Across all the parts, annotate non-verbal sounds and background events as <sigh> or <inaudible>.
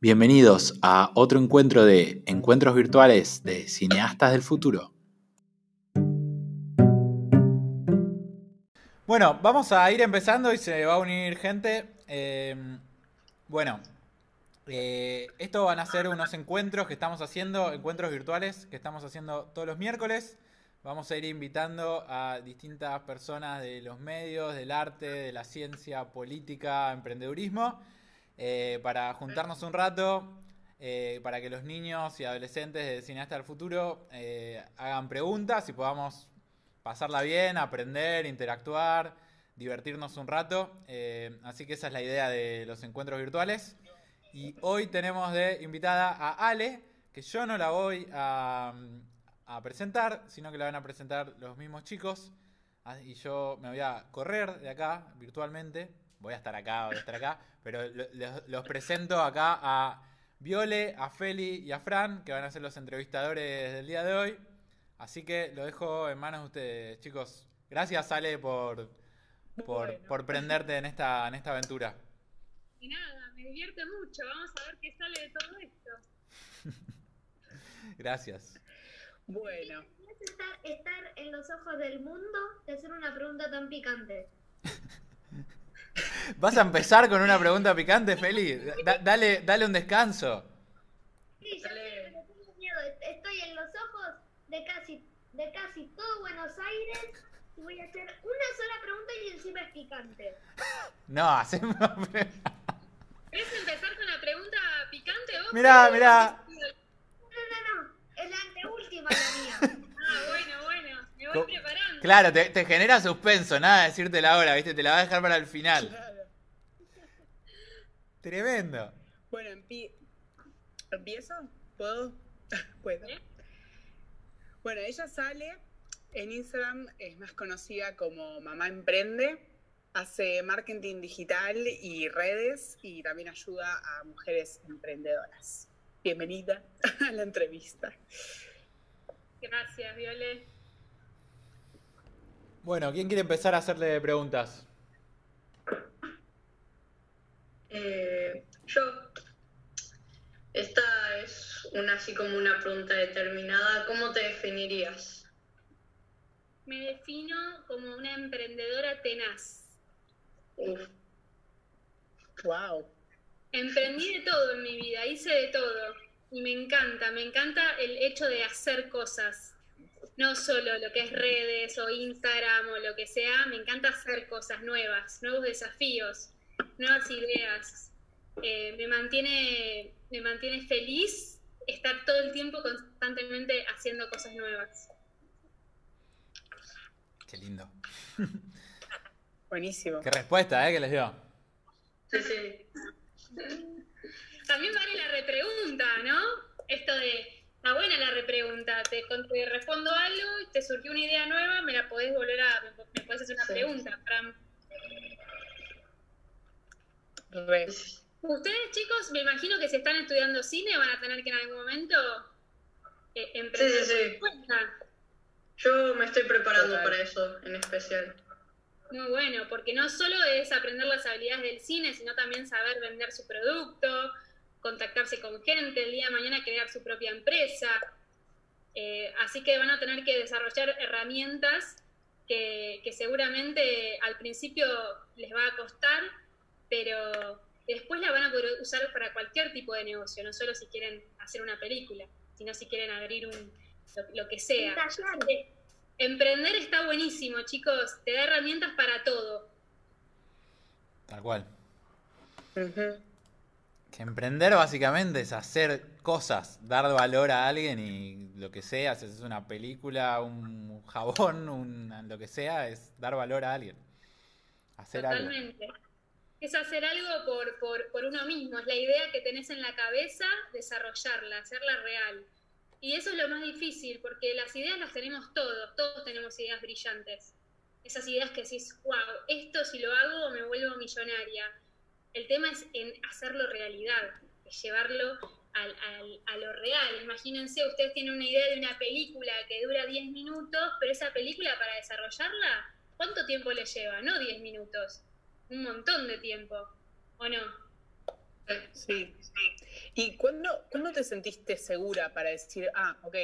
Bienvenidos a otro encuentro de encuentros virtuales de cineastas del futuro. Bueno, vamos a ir empezando y se va a unir gente. Eh, bueno, eh, esto van a ser unos encuentros que estamos haciendo, encuentros virtuales que estamos haciendo todos los miércoles. Vamos a ir invitando a distintas personas de los medios, del arte, de la ciencia, política, emprendedurismo eh, para juntarnos un rato, eh, para que los niños y adolescentes de Cineasta del Futuro eh, hagan preguntas y podamos pasarla bien, aprender, interactuar, divertirnos un rato. así que esa es la idea de los encuentros virtuales. Y hoy tenemos de invitada a Ale, que yo no la voy a, a presentar, sino que la van a presentar los mismos chicos. Ah, y yo me voy a correr de acá virtualmente voy a estar acá, voy a estar acá, pero los presento acá a Viole, a Feli y a Fran, que van a ser los entrevistadores del día de hoy. Así que lo dejo en manos de ustedes, chicos. Gracias, Ale, por, por, prenderte en esta, en esta aventura. Y nada, me divierte mucho. Vamos a ver qué sale de todo esto. <laughs> Gracias. Bueno. Estar, estar en los ojos del mundo de hacer una pregunta tan picante. <laughs> ¿Vas a empezar con una pregunta picante, Feli? dale, dale un descanso. Sí, yo tengo miedo. Estoy en los ojos de casi, de casi todo Buenos Aires y voy a hacer una sola pregunta y encima es picante. No, hacemos... ¿Querés empezar con la pregunta picante vos? Mirá, mirá. No, no, no. Es la anteúltima la mía. ah, bueno, bueno. Me voy preparando. Claro, te, genera suspenso, nada de decirte la hora, ¿viste? Te la va a dejar para el final. Tremendo. Bueno, ¿empiezo? ¿Puedo? <laughs> ¿Puedo? Bueno, ella sale en Instagram, es más conocida como Mamá Emprende, hace marketing digital y redes y también ayuda a mujeres emprendedoras. Bienvenida <laughs> a la entrevista. Gracias, Viole. Bueno, ¿quién quiere empezar a hacerle preguntas? Eh, yo. Esta es una así como una pregunta determinada. ¿Cómo te definirías? Me defino como una emprendedora tenaz. Wow. Emprendí de todo en mi vida, hice de todo. Y me encanta, me encanta el hecho de hacer cosas no solo lo que es redes o Instagram o lo que sea, me encanta hacer cosas nuevas, nuevos desafíos, nuevas ideas. Eh, me, mantiene, me mantiene feliz estar todo el tiempo constantemente haciendo cosas nuevas. Qué lindo. Buenísimo. Qué respuesta, ¿eh? Que les dio. Sí, sí. También vale la repregunta, ¿no? Esto de Está buena la repregunta. Te, te, respondo algo, y te surgió una idea nueva, me la podés volver a. Me podés hacer una pregunta, Fran. Ustedes, chicos, me imagino que si están estudiando cine van a tener que en algún momento eh, emprender sí, sí, sí. Yo me estoy preparando para eso en especial. Muy bueno, porque no solo es aprender las habilidades del cine, sino también saber vender su producto, contactarse con gente, el día de mañana crear su propia empresa. Eh, así que van a tener que desarrollar herramientas que, seguramente al principio les va a costar, pero después la van a poder usar para cualquier tipo de negocio, no solo si quieren hacer una película, sino si quieren abrir un, lo, que sea. Emprender está buenísimo, chicos, te da herramientas para todo. Tal cual. Emprender básicamente es hacer cosas, dar valor a alguien y lo que sea, si es una película, un jabón, <laughs> un, lo que sea, es dar valor a alguien. Hacer Totalmente. Es hacer algo por, por, por uno mismo, es la idea que tenés en la cabeza, desarrollarla, hacerla real. Y eso es lo más difícil, porque las ideas las tenemos todos, todos tenemos ideas brillantes. Esas ideas que decís, wow, esto si lo hago me vuelvo millonaria el tema es en hacerlo realidad, llevarlo a lo real. Imagínense, ustedes tienen una idea de una película que dura 10 minutos, pero esa película para desarrollarla, ¿cuánto tiempo le lleva? No 10 minutos, un montón de tiempo, ¿o no? Sí. ¿Y cuándo, cuándo te sentiste segura para decir, ah, ok,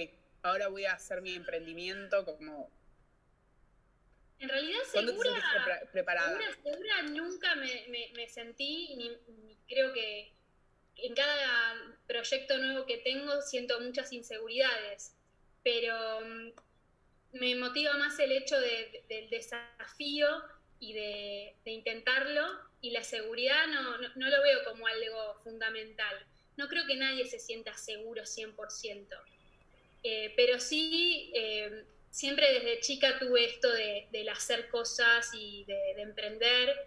ahora voy a hacer mi emprendimiento como... En realidad ¿Cuándo segura, te preparada? segura, segura nunca me, me- me sentí, ni, ni creo que en cada proyecto nuevo que tengo siento muchas inseguridades, pero mm, me motiva más el hecho de- del desafío y de, de intentarlo y la seguridad no, no, no lo veo como algo fundamental. No creo que nadie se sienta seguro 100%. Eh, pero sí, eh, siempre desde chica tuve esto de, del hacer cosas y de, de emprender,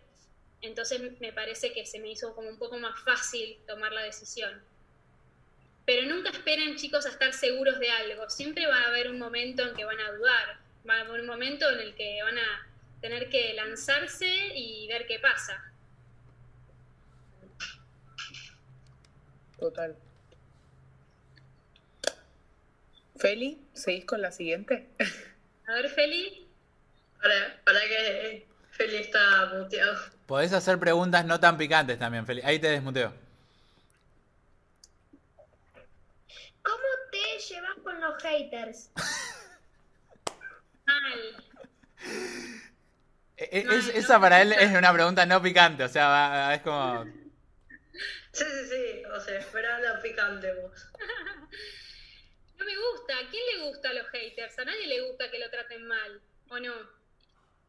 entonces me parece que se me hizo como un poco más fácil tomar la decisión. Pero nunca esperen chicos a estar seguros de algo, siempre va a haber un momento en que van a dudar, va a haber un momento en el que van a tener que lanzarse y ver qué pasa. Total. Feli, ¿seguís con la siguiente? A ver, Feli, Para, para que Feli está muteado. Podés hacer preguntas no tan picantes también, Feli. Ahí te desmuteo. ¿Cómo te llevas con los haters? <laughs> mal. E- e- No, es- no, esa para él es una pregunta no picante, o sea, va- es como... <laughs> Sí, sí, sí. O sea, espera la picante vos. <laughs> No me gusta. ¿A quién le gusta a los haters? A nadie le gusta que lo traten mal, ¿o no?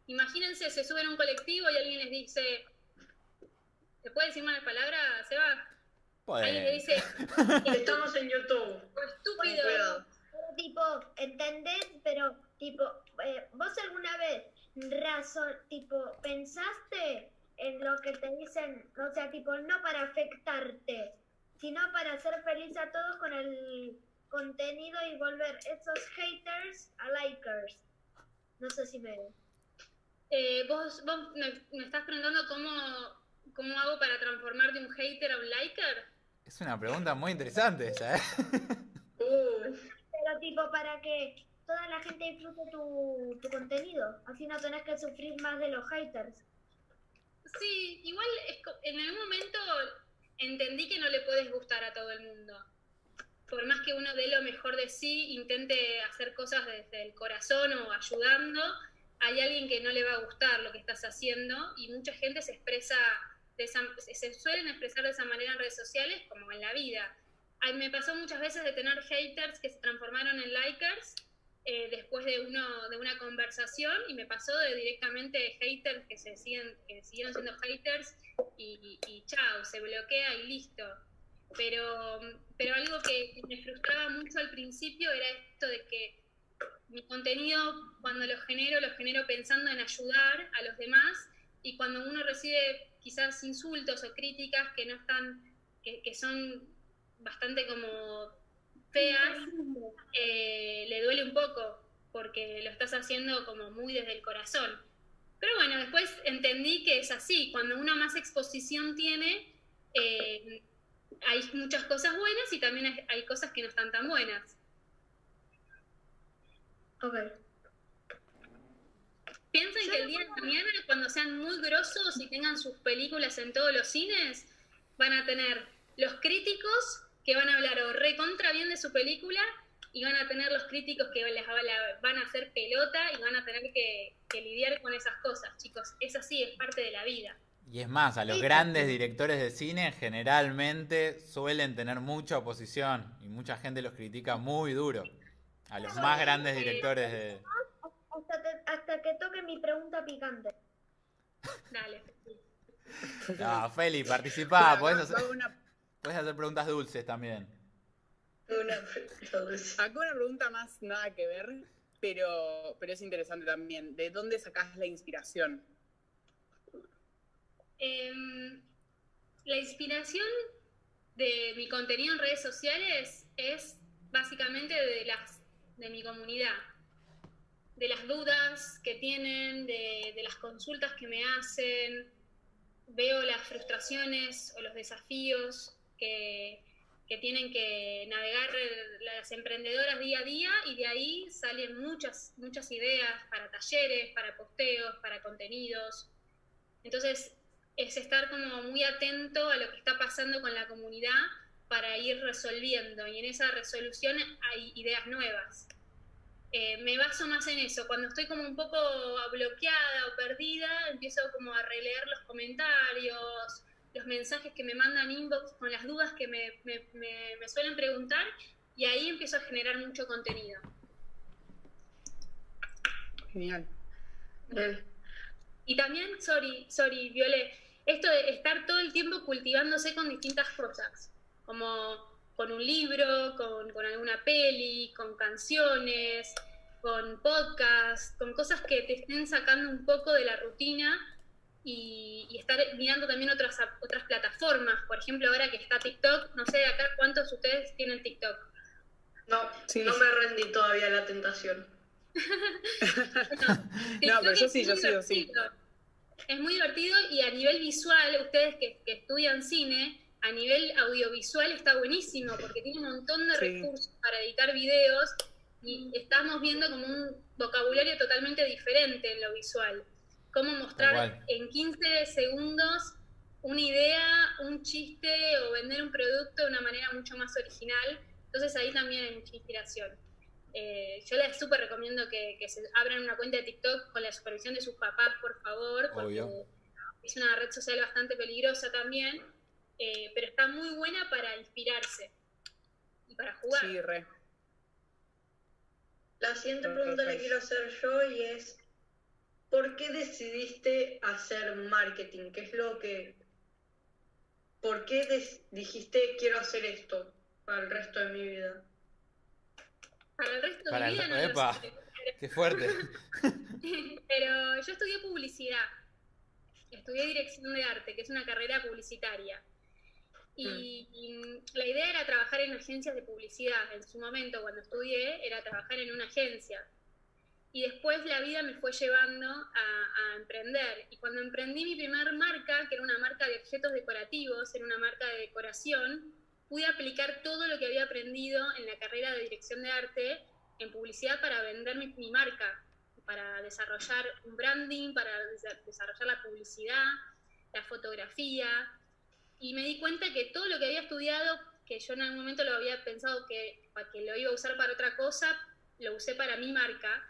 Imagínense, se suben a un colectivo y alguien les dice, ¿se puede decir malas palabras, Seba? Alguien le dice, <laughs> Estamos en YouTube. "Oh, estúpido. Pero, tipo, ¿entendés? Pero, tipo, eh, ¿vos alguna vez razón, tipo, pensaste en lo que te dicen? O sea, tipo, no para afectarte, sino para hacer feliz a todos con el contenido y volver esos haters a likers. No sé si me... Eh, vos vos me, me estás preguntando cómo, cómo hago para transformar de un hater a un liker. Es una pregunta muy interesante esa, ¿eh? <laughs> Pero, tipo, para que toda la gente disfrute tu, tu contenido. Así no tenés que sufrir más de los haters. Sí, igual en algún momento entendí que no le puedes gustar a todo el mundo. Por más que uno dé lo mejor de sí, intente hacer cosas desde el corazón o ayudando, hay alguien que no le va a gustar lo que estás haciendo y mucha gente se expresa, de esa, se- suelen expresar de esa manera en redes sociales como en la vida. Ay, me pasó muchas veces de tener haters que se transformaron en likers eh, después de, uno, de una conversación y me pasó de directamente haters que, se siguen, que siguieron siendo haters y, y chao, se bloquea y listo. Pero, pero algo que me frustraba mucho al principio era esto de que mi contenido, cuando lo genero, lo genero pensando en ayudar a los demás y cuando uno recibe quizás insultos o críticas que no están, que, son bastante como feas, eh, le duele un poco porque lo estás haciendo como muy desde el corazón. Pero bueno, después entendí que es así, cuando uno más exposición tiene, eh, hay muchas cosas buenas y también hay, hay cosas que no están tan buenas. Ok. Piensen Yo que el día de mañana, cuando sean muy grosos y tengan sus películas en todos los cines, van a tener los críticos que van a hablar o recontra bien de su película y van a tener los críticos que les van a hacer pelota y van a tener que, que lidiar con esas cosas, chicos. Es así, es parte de la vida. Y es más, a los Sí. grandes directores de cine generalmente suelen tener mucha oposición y mucha gente los critica muy duro. A los más grandes directores de... Hasta, te- hasta que toque mi pregunta picante. <laughs> Dale. No, Feli, participá, podés hacer, una, podés hacer preguntas dulces también. una pregunta dulce. acá una pregunta más nada que ver, pero, pero es interesante también. ¿De dónde sacás la inspiración? Em, la inspiración de mi contenido en redes sociales es básicamente de las de mi comunidad, de las dudas que tienen, de, de las consultas que me hacen, veo las frustraciones o los desafíos que, que tienen que navegar las emprendedoras día a día y de ahí salen muchas, muchas ideas para talleres, para posteos, para contenidos. Entonces, es estar como muy atento a lo que está pasando con la comunidad para ir resolviendo y en esa resolución hay ideas nuevas. Eh, me baso más en eso. Cuando estoy como un poco bloqueada o perdida, empiezo como a releer los comentarios, los mensajes que me mandan inbox con las dudas que me, me, me, suelen preguntar y ahí empiezo a generar mucho contenido. Genial. Y también, sorry, sorry, Viole, esto de estar todo el tiempo cultivándose con distintas cosas, como con un libro, con, con alguna peli, con canciones, con podcast, con cosas que te estén sacando un poco de la rutina y, estar mirando también otras, otras plataformas. Por ejemplo, ahora que está TikTok, no sé acá cuántos de ustedes tienen TikTok. No, no me rendí todavía a la tentación. <laughs> <laughs> no, pero yo sí, yo sí, yo sí. Es muy divertido y a nivel visual, ustedes que, que estudian cine, a nivel audiovisual está buenísimo porque tiene un montón de recursos para editar videos y estamos viendo como un vocabulario totalmente diferente en lo visual. Cómo mostrar en 15 segundos una idea, un chiste o vender un producto de una manera mucho más original. Entonces ahí también hay mucha inspiración. Eh, yo les súper recomiendo que, se abran una cuenta de TikTok con la supervisión de sus papás, por favor, porque es una red social bastante peligrosa también eh, pero está muy buena para inspirarse y para jugar. Sí, re. La siguiente pregunta la quiero hacer yo y es, ¿por qué decidiste hacer marketing? ¿Qué es lo que... ¿Por qué dijiste quiero hacer esto para el resto de mi vida? Para el resto de mi vida no lo sé. Qué fuerte. <laughs> Pero yo estudié publicidad. Estudié dirección de arte, que es una carrera publicitaria. Y, la idea era trabajar en agencias de publicidad. En su momento, cuando estudié, era trabajar en una agencia. Y después la vida me fue llevando a, emprender. Y cuando emprendí mi primer marca, que era una marca de objetos decorativos, era una marca de decoración, pude aplicar todo lo que había aprendido en la carrera de dirección de arte en publicidad para vender mi, mi marca, para desarrollar un branding, para desarrollar la publicidad, la fotografía, y me di cuenta que todo lo que había estudiado, que yo en algún momento lo había pensado que, que lo iba a usar para otra cosa, lo usé para mi marca.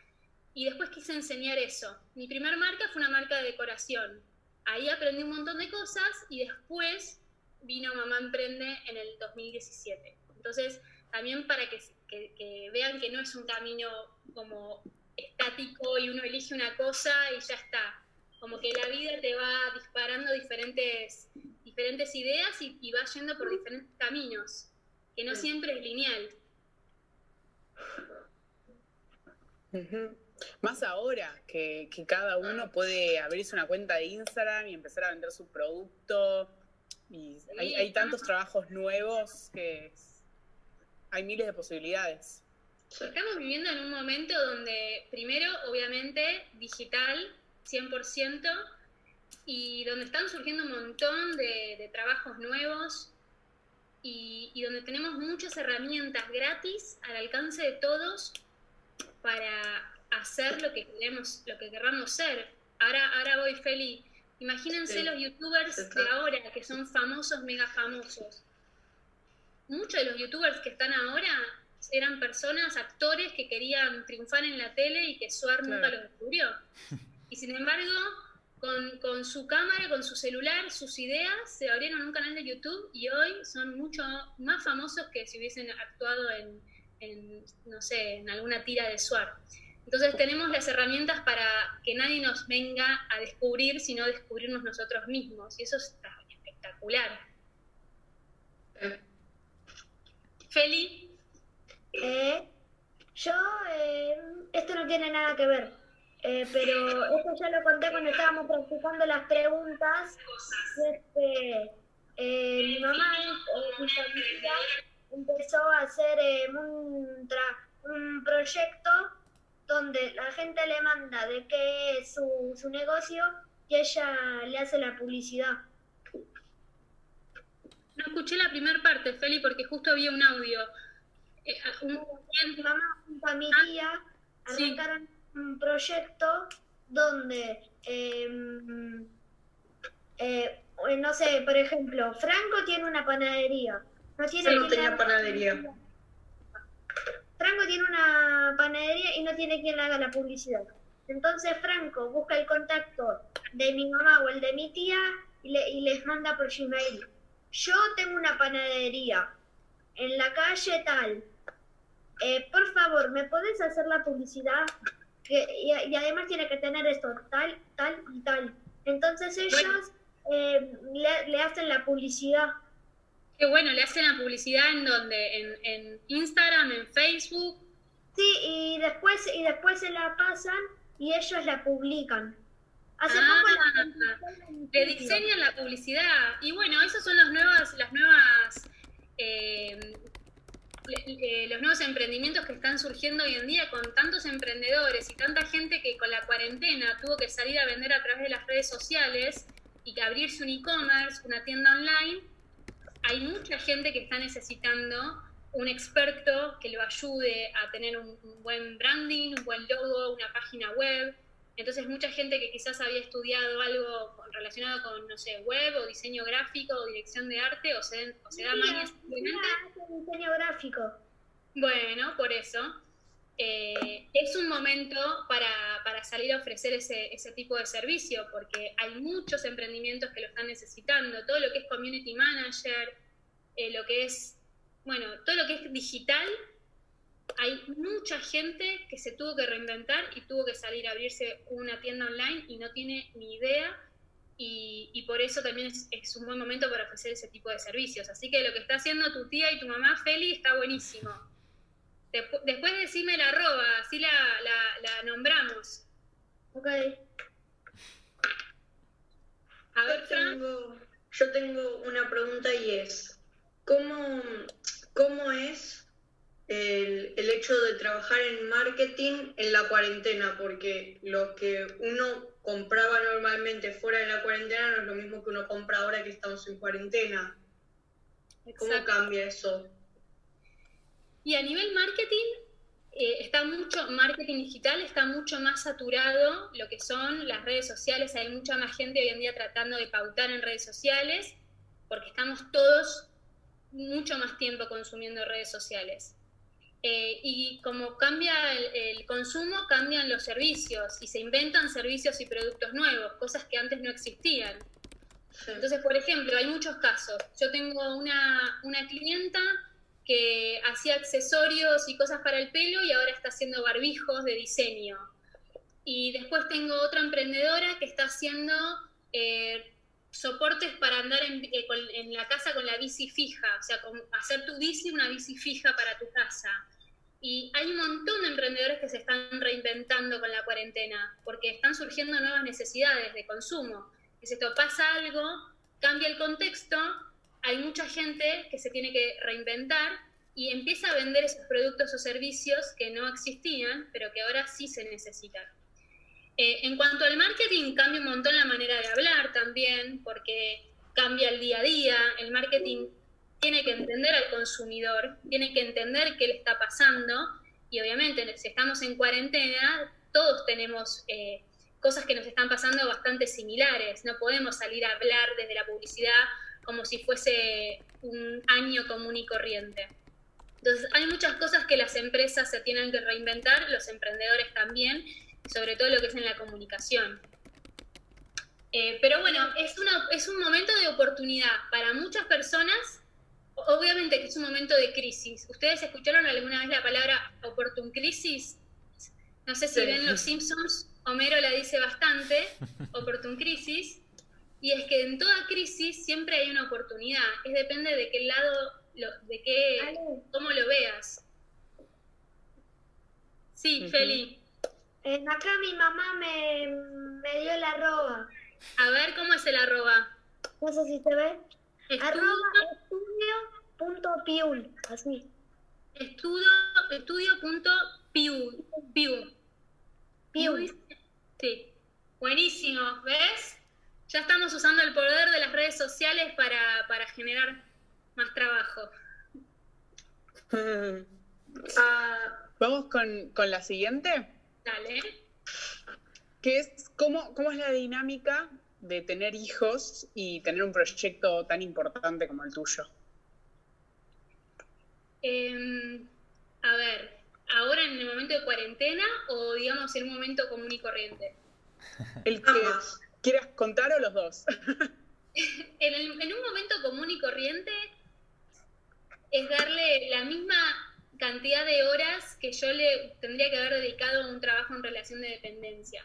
Y después quise enseñar eso. Mi primer marca fue una marca de decoración. Ahí aprendí un montón de cosas y después vino Mamá Emprende en el 2017. Entonces, también para que, que vean que no es un camino como estático y uno elige una cosa y ya está. Como que la vida te va disparando diferentes diferentes ideas y, va yendo por diferentes caminos, que no siempre es lineal. Más ahora que, cada uno puede abrirse una cuenta de Instagram y empezar a vender su producto. Y hay, tantos trabajos nuevos que hay miles de posibilidades. Estamos viviendo en un momento donde, primero, obviamente, digital, 100%, y donde están surgiendo un montón de, trabajos nuevos y, donde tenemos muchas herramientas gratis al alcance de todos para hacer lo que queremos, lo que querramos ser. Ahora, ahora voy feliz. Imagínense los youtubers de ahora que son famosos, mega famosos. Muchos de los youtubers que están ahora eran personas, actores que querían triunfar en la tele y que Suar nunca los descubrió. Y sin embargo, con, con, su cámara, con su celular, sus ideas, se abrieron un canal de YouTube y hoy son mucho más famosos que si hubiesen actuado en, en no sé, en alguna tira de Suar. Entonces tenemos las herramientas para que nadie nos venga a descubrir, sino descubrirnos nosotros mismos. Y eso está espectacular. Feli. Eh, yo, eh, esto no tiene nada que ver eh, pero esto ya lo conté cuando estábamos practicando las preguntas. Este, mi mamá, mi familia, empezó a hacer un, un proyecto donde la gente le manda de qué es su, su negocio y ella le hace la publicidad. No escuché la primera parte, Feli, porque justo había un audio. Mi mamá junto a mi tía arrancaron un proyecto donde em, eh, no sé, por ejemplo, Franco tiene una panadería. No tiene Yo no tenía panadería. Franco tiene una panadería y no tiene quien le haga la publicidad. Entonces Franco busca el contacto de mi mamá o el de mi tía y, le- y les manda por Gmail. Yo tengo una panadería en la calle tal. Eh, por favor, ¿me podés hacer la publicidad? Que, y, y además tiene que tener esto, tal, tal y tal. Entonces ellos eh, le, le hacen la publicidad. Qué bueno, le hacen la publicidad en donde, en, en Instagram, en Facebook. Sí, y después, y después se la pasan y ellos la publican. Hace Ah, poco la en Le diseñan la publicidad. Y bueno, esos son los nuevas, las nuevas, eh, eh, los nuevos emprendimientos que están surgiendo hoy en día con tantos emprendedores y tanta gente que con la cuarentena tuvo que salir a vender a través de las redes sociales y que abrirse un e-commerce, una tienda online. Hay mucha gente que está necesitando un experto que lo ayude a tener un, un buen branding, un buen logo, una página web. Entonces mucha gente que quizás había estudiado algo relacionado con, no sé, web o diseño gráfico o dirección de arte o se, o se da Mira, maña simplemente mira, hace diseño gráfico. bueno, por eso. Eh, es un momento para, para salir a ofrecer ese, ese tipo de servicio, porque hay muchos emprendimientos que lo están necesitando. Todo lo que es community manager, eh, lo que es, bueno, todo lo que es digital, hay mucha gente que se tuvo que reinventar y tuvo que salir a abrirse una tienda online y no tiene ni idea. Y, y por eso también es, es un buen momento para ofrecer ese tipo de servicios. Así que lo que está haciendo tu tía y tu mamá, Feli, está buenísimo. Despu- después decime la arroba, así la, la, la nombramos. Ok. A ver, Yo tengo, yo tengo una pregunta y es, ¿cómo, cómo es el, el hecho de trabajar en marketing en la cuarentena? Porque lo que uno compraba normalmente fuera de la cuarentena no es lo mismo que uno compra ahora que estamos en cuarentena. ¿Cómo Exacto. cambia eso? Y a nivel marketing, eh, está mucho, marketing digital está mucho más saturado, lo que son las redes sociales, hay mucha más gente hoy en día tratando de pautar en redes sociales, porque estamos todos mucho más tiempo consumiendo redes sociales. Eh, y como cambia el, el consumo, cambian los servicios y se inventan servicios y productos nuevos, cosas que antes no existían. Sí. Entonces, por ejemplo, hay muchos casos. Yo tengo una, una clienta que hacía accesorios y cosas para el pelo y ahora está haciendo barbijos de diseño. Y después tengo otra emprendedora que está haciendo eh, soportes para andar en, eh, en la casa con la bici fija, o sea, hacer tu bici una bici fija para tu casa. Y hay un montón de emprendedores que se están reinventando con la cuarentena, porque están surgiendo nuevas necesidades de consumo. Es esto, pasa algo, cambia el contexto, hay mucha gente que se tiene que reinventar y empieza a vender esos productos o servicios que no existían, pero que ahora sí se necesitan. Eh, en cuanto al marketing, cambia un montón la manera de hablar también, porque cambia el día a día. El marketing tiene que entender al consumidor, tiene que entender qué le está pasando, y obviamente, si estamos en cuarentena, todos tenemos eh, cosas que nos están pasando bastante similares. No podemos salir a hablar desde la publicidad como si fuese un año común y corriente. Entonces, hay muchas cosas que las empresas se tienen que reinventar, los emprendedores también, sobre todo lo que es en la comunicación. Eh, pero bueno, es, una, es un momento de oportunidad para muchas personas. Obviamente que es un momento de crisis. ¿Ustedes escucharon alguna vez la palabra oportun crisis? No sé si Sí. ven Los Simpsons, Homero la dice bastante, <laughs> oportun crisis. Y es que en toda crisis siempre hay una oportunidad. Es depende de qué lado, lo- de qué, Ale, cómo lo veas. Sí, Ujú. Feli. eh, acá mi mamá me, me dio la arroba. A ver cómo es el arroba. No sé si se ve. Estudio, Arroba estudio.piul. Así. estudio, estudio.piu. Piu. Piul. Sí. Buenísimo. ¿Ves? Ya estamos usando el poder de las redes sociales para, para generar más trabajo. <laughs> Ah, Vamos con, con la siguiente, Dale. que es cómo, cómo es la dinámica de tener hijos y tener un proyecto tan importante como el tuyo? Em, a ver, ahora en el momento de cuarentena o digamos en un momento común y corriente. El que quieras contar o los dos. <laughs> en, en un momento común y corriente es darle la misma cantidad de horas que yo le tendría que haber dedicado a un trabajo en relación de dependencia.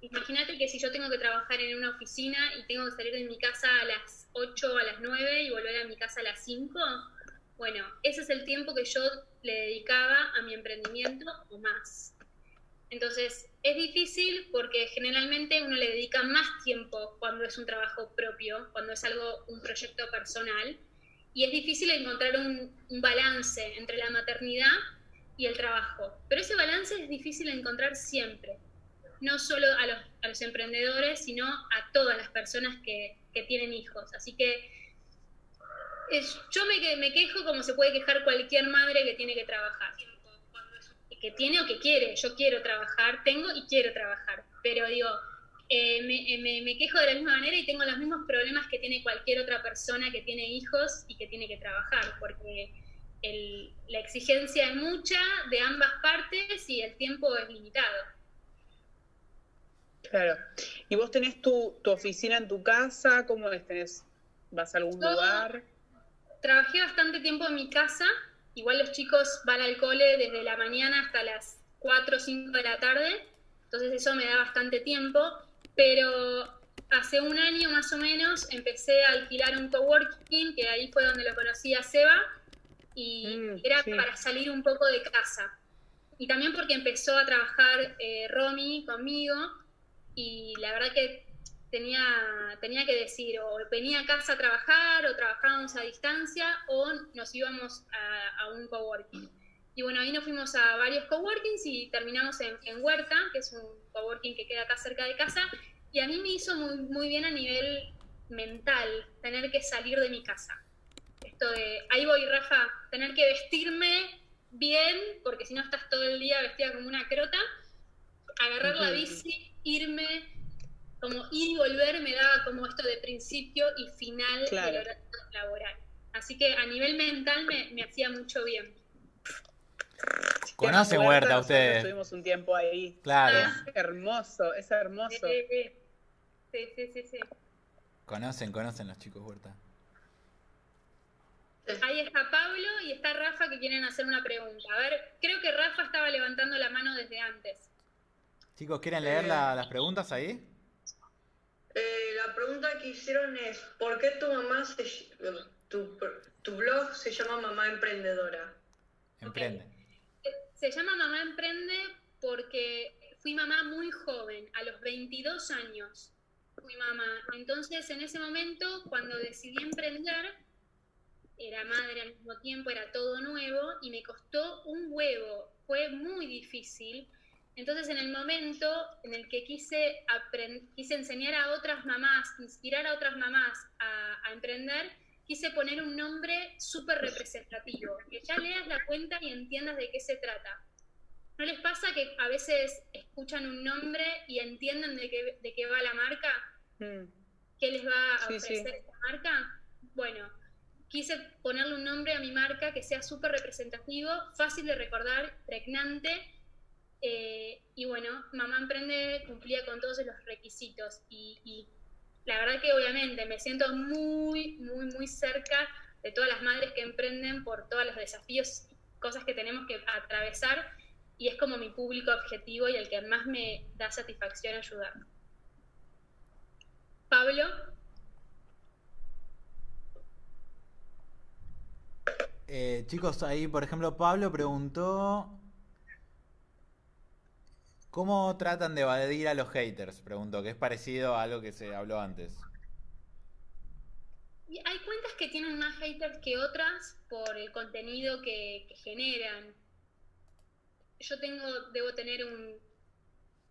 Imagínate que si yo tengo que trabajar en una oficina y tengo que salir de mi casa a las 8 o a las 9 y volver a mi casa a las 5, bueno, ese es el tiempo que yo le dedicaba a mi emprendimiento o más. Entonces, es difícil porque generalmente uno le dedica más tiempo cuando es un trabajo propio, cuando es algo, un proyecto personal, y es difícil encontrar un, balance entre la maternidad y el trabajo. Pero ese balance es difícil encontrar siempre, no solo a los, a los emprendedores, sino a todas las personas que, que tienen hijos. Así que yo me, me quejo como se puede quejar cualquier madre que tiene que trabajar. Que tiene o que quiere. Yo quiero trabajar, tengo y quiero trabajar. Pero digo, eh, eh, me, me, quejo de la misma manera y tengo los mismos problemas que tiene cualquier otra persona que tiene hijos y que tiene que trabajar, porque la exigencia es mucha de ambas partes y el tiempo es limitado. Claro. ¿Y vos tenés tu, oficina en tu casa? ¿Cómo es? ¿Tenés, ¿Vas a algún lugar? Trabajé bastante tiempo en mi casa. Igual los chicos van al cole desde la mañana hasta las 4 o 5 de la tarde. Entonces eso me da bastante tiempo pero hace un año más o menos empecé a alquilar un coworking, que ahí fue donde lo conocí a Seba, y mm, era para salir un poco de casa. Y también porque empezó a trabajar eh, Romy conmigo, y la verdad que tenía, tenía que decir, o venía a casa a trabajar, o trabajábamos a distancia, o nos íbamos a, un coworking. Y bueno, ahí nos fuimos a varios coworkings y terminamos en, en Huerta, que es un coworking que queda acá cerca de casa, y a mí me hizo muy, muy bien a nivel mental tener que salir de mi casa. Esto de, ahí voy Rafa, tener que vestirme bien, porque si no estás todo el día vestida como una crota, agarrar la bici, irme, como ir y volver me daba como esto de principio y final del horario laboral. Así que a nivel mental me, me hacía mucho bien. Conocen Huerta, ustedes. Estuvimos un tiempo ahí. Claro. Es hermoso, es hermoso. Sí, sí, sí, sí. Conocen, conocen los chicos Huerta. Ahí está Pablo y está Rafa que quieren hacer una pregunta. A ver, creo que Rafa estaba levantando la mano desde antes. Chicos, ¿quieren leer eh, las preguntas ahí? Eh, la pregunta que hicieron es, ¿por qué tu mamá se, tu, tu blog se llama Mamá Emprendedora? Emprende. Se llama Mamá Emprende porque fui mamá muy joven, a los 22 años fui mamá. Entonces, en ese momento, cuando decidí emprender, era madre al mismo tiempo, era todo nuevo y me costó un huevo, fue muy difícil. Entonces, en el momento en el que quise, quise enseñar a otras mamás, inspirar a otras mamás a, a emprender, quise poner un nombre súper representativo, que ya leas la cuenta y entiendas de qué se trata. ¿No les pasa que a veces escuchan un nombre y entienden de qué, de qué va la marca? Mm. ¿Qué les va a ofrecer esta marca? Bueno, quise ponerle un nombre a mi marca que sea súper representativo, fácil de recordar, pregnante. Eh, y bueno, Mamá Emprende cumplía con todos los requisitos. Y, la verdad que obviamente me siento muy, muy, muy cerca de todas las madres que emprenden por todos los desafíos, cosas que tenemos que atravesar y es como mi público objetivo y el que más me da satisfacción ayudar. Pablo. Eh, chicos, ahí por ejemplo Pablo preguntó ¿Cómo tratan de evadir a los haters? Preguntó, que es parecido a algo que se habló antes. Hay cuentas que tienen más haters que otras por el contenido que generan yo tengo, debo tener un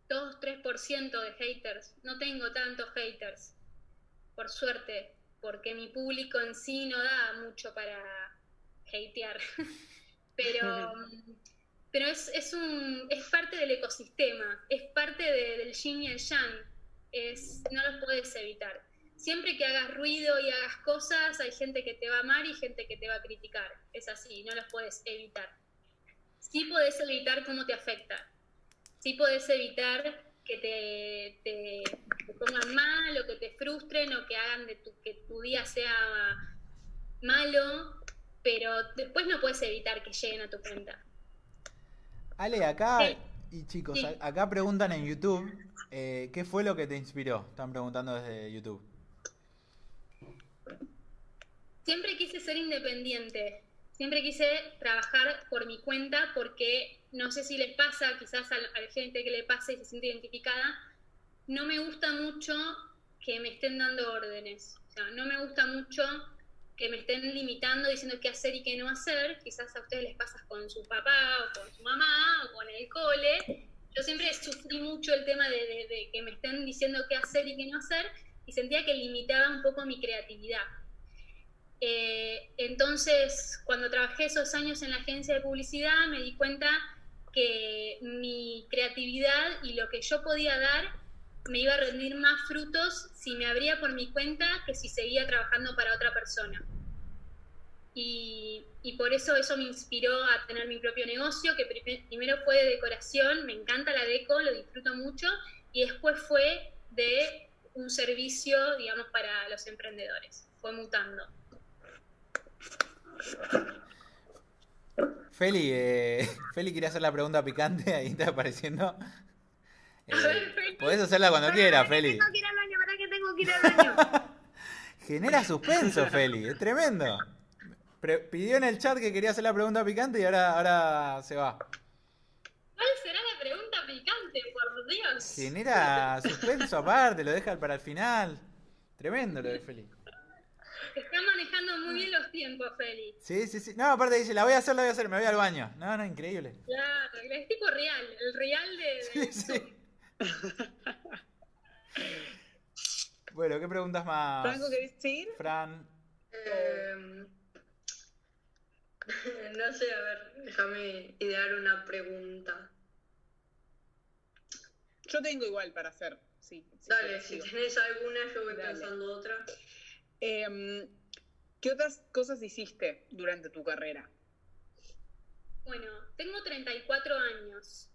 2-3% de haters. No tengo tantos haters, por suerte, porque mi público en sí no da mucho para hatear. <laughs> pero <laughs> pero es, es, un, es parte del ecosistema, es parte del yin y el yang. es, no los puedes evitar. Siempre que hagas ruido y hagas cosas, hay gente que te va a amar y gente que te va a criticar. Es así, no los puedes evitar. Sí podés evitar cómo te afecta. Sí podés evitar que te, pongan mal o que te frustren o que hagan de tu, que tu día sea malo, pero después no puedes evitar que lleguen a tu cuenta. Ale, acá, y chicos, acá preguntan en YouTube, eh, ¿qué fue lo que te inspiró? Están preguntando desde YouTube. Siempre quise ser independiente, siempre quise trabajar por mi cuenta porque no sé si les pasa, quizás a la gente que le pase y se siente identificada, no me gusta mucho que me estén dando órdenes. O sea, no me gusta mucho que me estén limitando, diciendo qué hacer y qué no hacer. Quizás a ustedes les pasa con su papá o con su mamá o con el cole. Yo siempre sufrí mucho el tema de, que me estén diciendo qué hacer y qué no hacer y sentía que limitaba un poco mi creatividad. Eh, entonces, cuando trabajé esos años en la agencia de publicidad, me di cuenta que mi creatividad y lo que yo podía dar me iba a rendir más frutos si me abría por mi cuenta que si seguía trabajando para otra persona. Y, por eso eso me inspiró a tener mi propio negocio, que primero fue de decoración, me encanta la deco, lo disfruto mucho, y después fue de un servicio, digamos, para los emprendedores. Fue mutando. Feli, eh, <laughs> Feli quería hacer la pregunta picante, ahí está apareciendo. Eh, podés hacerla cuando quieras, Feli. Tengo que ir al baño, ¿para qué tengo que ir al baño? Genera suspenso, Feli, es tremendo. pidió en el chat que quería hacer la pregunta picante y ahora, ahora se va. ¿Cuál será la pregunta picante, por Dios? Genera suspenso aparte, lo deja para el final. Tremendo lo de Feli. Está manejando muy bien los tiempos, Feli. Sí, sí, sí. No, aparte dice, la voy a hacer, la voy a hacer, me voy al baño. No, no, increíble. Claro, es tipo real, el real de... sí, sí. <laughs> bueno, ¿qué preguntas más? Franco, ¿querés decir? Fran. Em, no sé, a ver, déjame idear una pregunta. Yo tengo igual para hacer, sí. Dale, si tenés alguna, yo voy pensando otra. Em, ¿Qué otras cosas hiciste durante tu carrera? Bueno, tengo 34 años.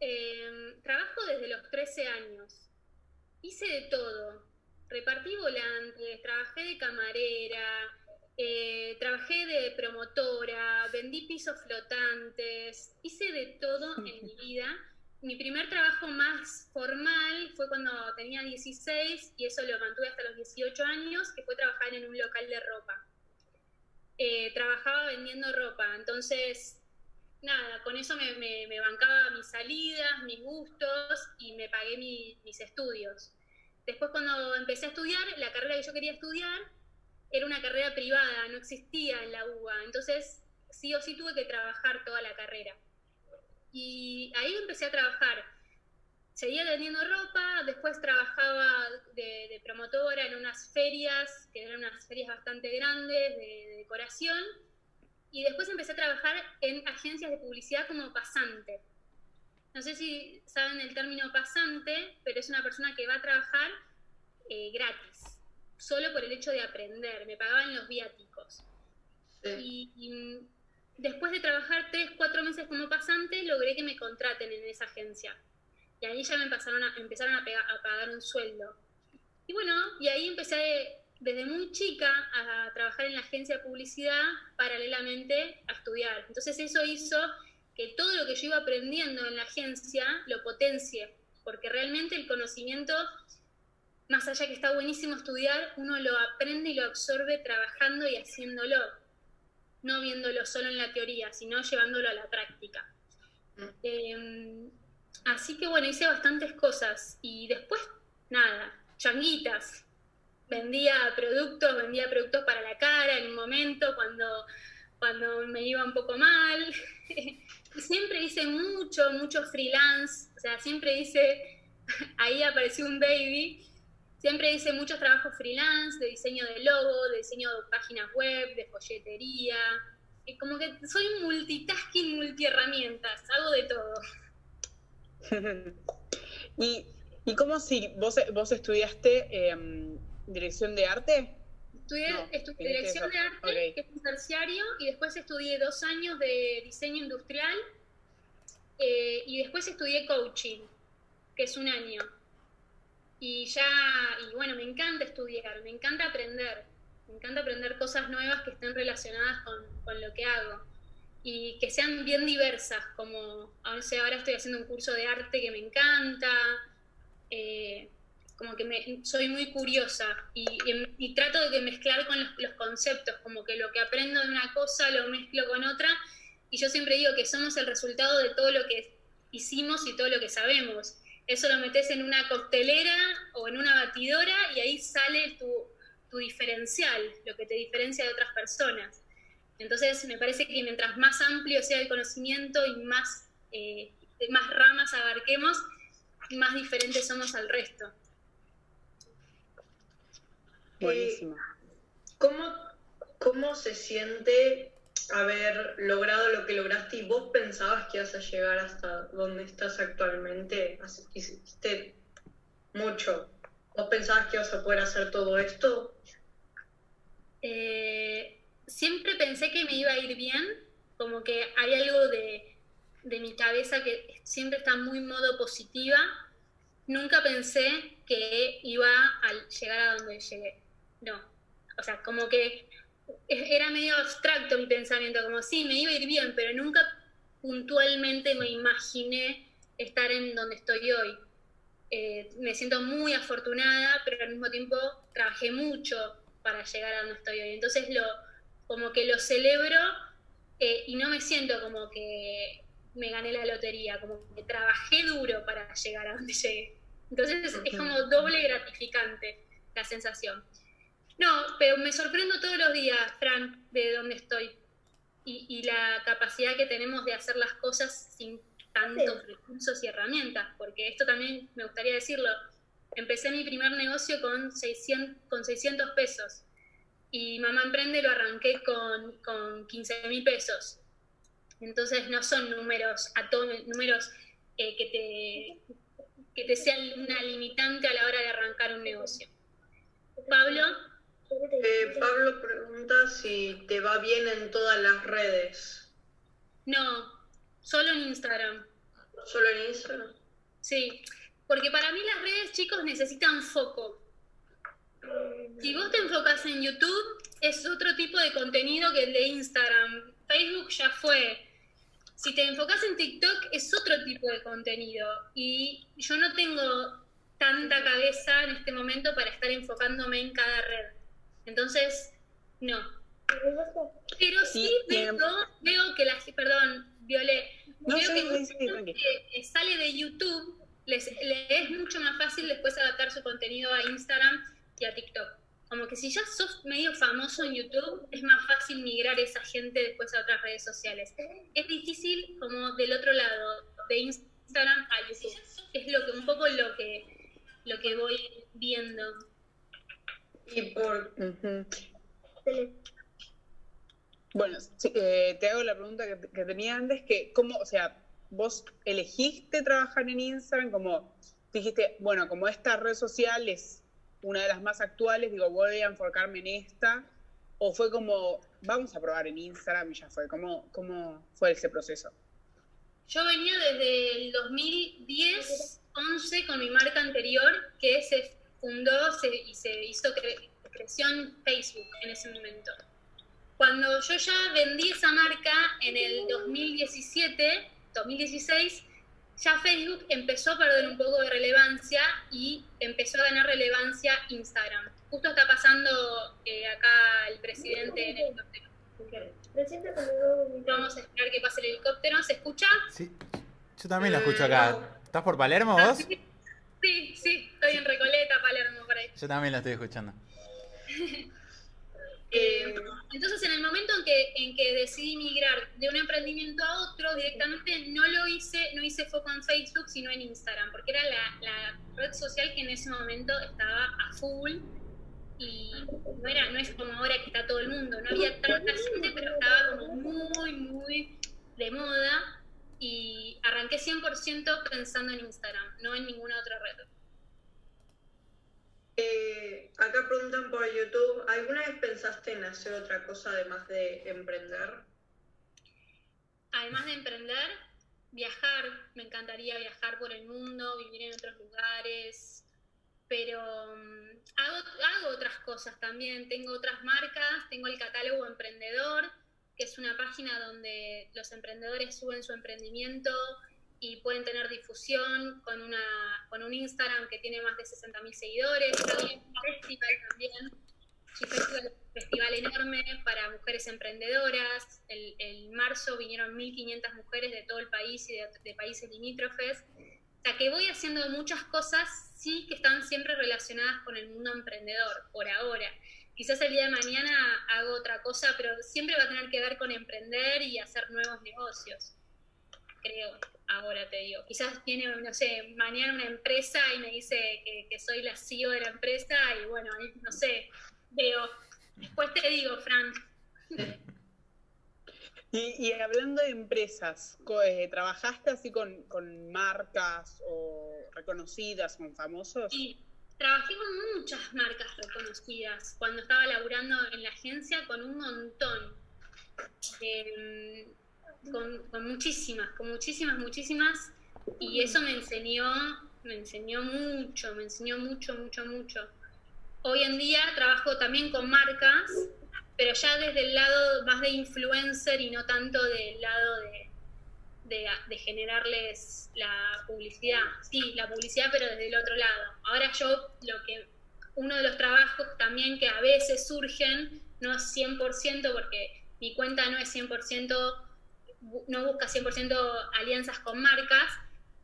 Em, trabajo desde los 13 años. Hice de todo. Repartí volantes, trabajé de camarera, eh, trabajé de promotora, vendí pisos flotantes, hice de todo en mi <laughs> vida. Mi primer trabajo más formal fue cuando tenía 16 y eso lo mantuve hasta los 18 años, que fue trabajar en un local de ropa. Eh, trabajaba vendiendo ropa, entonces nada, con eso me, bancaba mis salidas, mis gustos y me pagué mis estudios. Después cuando empecé a estudiar, la carrera que yo quería estudiar era una carrera privada, no existía en la UBA, entonces sí o sí tuve que trabajar toda la carrera. Y ahí empecé a trabajar. Seguía vendiendo ropa, después trabajaba de, promotora en unas ferias, que eran unas ferias bastante grandes de decoración, y después empecé a trabajar en agencias de publicidad como pasante. No sé si saben el término pasante, pero es una persona que va a trabajar eh, gratis, solo por el hecho de aprender. Me pagaban los viáticos. Y, después de trabajar tres, cuatro meses como pasante, logré que me contraten en esa agencia. Y ahí ya me empezaron a, empezaron a, a pagar un sueldo. Y bueno, y ahí empecé desde muy chica a trabajar en la agencia de publicidad paralelamente a estudiar. Entonces eso hizo que todo lo que yo iba aprendiendo en la agencia lo potencie, porque realmente el conocimiento, más allá que está buenísimo estudiar, uno lo aprende y lo absorbe trabajando y haciéndolo, no viéndolo solo en la teoría, sino llevándolo a la práctica. Em, así que bueno, hice bastantes cosas y después, nada, changuitas, vendía productos, vendía productos para la cara en un momento cuando, cuando me iba un poco mal. <laughs> siempre hice mucho, mucho freelance, o sea, siempre hice, <laughs> ahí apareció un baby, siempre hice muchos trabajos freelance, de diseño de logo, de diseño de páginas web, de folletería, como que soy multitasking, multiherramientas, hago de todo. <laughs> y ¿Y cómo si vos, vos estudiaste em, dirección de arte? Estudié, dirección de arte, que es un terciario, y después estudié dos años de diseño industrial, eh, y después estudié coaching, que es un año. Y ya, y bueno, me encanta estudiar, me encanta aprender, me encanta aprender cosas nuevas que estén relacionadas con, con lo que hago y que sean bien diversas, como ahora estoy haciendo un curso de arte que me encanta, eh, como que me, soy muy curiosa y, trato de mezclar con los, conceptos, como que lo que aprendo de una cosa lo mezclo con otra y yo siempre digo que somos el resultado de todo lo que hicimos y todo lo que sabemos. Eso lo metes en una coctelera o en una batidora y ahí sale tu, tu diferencial, lo que te diferencia de otras personas. Entonces me parece que mientras más amplio sea el conocimiento y más, eh, más ramas abarquemos, más diferentes somos al resto. Buenísimo. ¿Cómo, ¿Cómo se siente haber logrado lo que lograste y vos pensabas que ibas a llegar hasta donde estás actualmente? Hiciste mucho. ¿Vos pensabas que ibas a poder hacer todo esto? Eh, siempre pensé que me iba a ir bien, como que hay algo de, de mi cabeza que siempre está muy modo positiva. Nunca pensé que iba a llegar a donde llegué. No. O sea, como que era medio abstracto mi pensamiento, como sí, me iba a ir bien, pero nunca puntualmente me imaginé estar en donde estoy hoy. Eh, me siento muy afortunada, pero al mismo tiempo trabajé mucho para llegar a donde estoy hoy. Entonces lo, como que lo celebro eh, y no me siento como que me gané la lotería, como que trabajé duro para llegar a donde llegué. Entonces es como doble gratificante la sensación. No, pero me sorprendo todos los días, Fran, de dónde estoy. Y, la capacidad que tenemos de hacer las cosas sin tantos recursos y herramientas, porque esto también me gustaría decirlo. Empecé mi primer negocio con 600, con 600 pesos y Mamá Emprende lo arranqué con, con 15 mil pesos. Entonces no son números, números eh, que, te, que te sean una limitante a la hora de arrancar un negocio. Pablo. Eh, Pablo pregunta si te va bien en todas las redes. No, solo en Instagram. ¿Solo en Instagram? Sí, porque para mí las redes, chicos, necesitan foco. Si vos te enfocas en YouTube, es otro tipo de contenido que el de Instagram. Facebook ya fue. Si te enfocas en TikTok, es otro tipo de contenido. Y yo no tengo tanta cabeza en este momento para estar enfocándome en cada red. Entonces, no. Pero sí veo, veo que la perdón, Violé, veo que gente que sale de YouTube les, les es mucho más fácil después adaptar su contenido a Instagram y a TikTok. Como que si ya sos medio famoso en YouTube, es más fácil migrar esa gente después a otras redes sociales. Es difícil como del otro lado, de Instagram a YouTube. Es lo que un poco lo que lo que voy viendo. Y por Bueno, eh, te hago la pregunta que, que, tenía antes, que cómo, o sea, vos elegiste trabajar en Instagram, como dijiste, bueno, como esta red social es una de las más actuales, digo, voy a enfocarme en esta, o fue como, vamos a probar en Instagram y ya fue, ¿cómo, cómo fue ese proceso? Yo venía desde el 2010, 11 con mi marca anterior, que se fundó y se hizo, creció en Facebook en ese momento. Cuando yo ya vendí esa marca en el 2017, 2016, ya Facebook empezó a perder un poco de relevancia y empezó a ganar relevancia Instagram. Justo está pasando eh, acá el presidente en el helicóptero. Vamos a esperar que pase el helicóptero. ¿Se escucha? Sí, yo también lo escucho acá. ¿Estás por Palermo vos? Sí, sí, estoy en Recoleta, Palermo, por ahí. Yo también lo estoy escuchando. <laughs> Eh, entonces, en el momento en que, en que decidí migrar de un emprendimiento a otro, directamente no lo hice, no hice foco en Facebook, sino en Instagram, porque era la, red social que en ese momento estaba a full y no, era, no es como ahora que está todo el mundo, no había tanta gente, pero estaba como muy, muy de moda y arranqué 100% pensando en Instagram, no en ninguna otra red. Eh, acá preguntan por YouTube, ¿alguna vez pensaste en hacer otra cosa además de emprender? Además de emprender, viajar, me encantaría viajar por el mundo, vivir en otros lugares, pero mm, hago, hago otras cosas también, tengo otras marcas, tengo el catálogo emprendedor, que es una página donde los emprendedores suben su emprendimiento y pueden tener difusión con, una, con un Instagram que tiene más de 60.000 seguidores. Hay un festival también, un festival, enorme para mujeres emprendedoras. El, el marzo vinieron 1.500 mujeres de todo el país y de, de países limítrofes. O sea que voy haciendo muchas cosas, sí, que están siempre relacionadas con el mundo emprendedor, por ahora. Quizás el día de mañana hago otra cosa, pero siempre va a tener que ver con emprender y hacer nuevos negocios, creo ahora te digo. Quizás tiene, no sé, mañana una empresa y me dice que, soy la CEO de la empresa y bueno, no sé, veo. Después te digo, Fran. Y, hablando de empresas, eh, ¿trabajaste así con, con, marcas o reconocidas, con famosos? Sí, trabajé con muchas marcas reconocidas. Cuando estaba laburando en la agencia, con un montón. Eh, con, muchísimas, con muchísimas, muchísimas, y eso me enseñó, me enseñó mucho, me enseñó mucho, mucho, mucho. Hoy en día trabajo también con marcas, pero ya desde el lado más de influencer y no tanto del lado de, de, generarles la publicidad. Sí, la publicidad, pero desde el otro lado. Ahora yo lo que, uno de los trabajos también que a veces surgen, no es 100% porque mi cuenta no es 100% no busca 100% alianzas con marcas,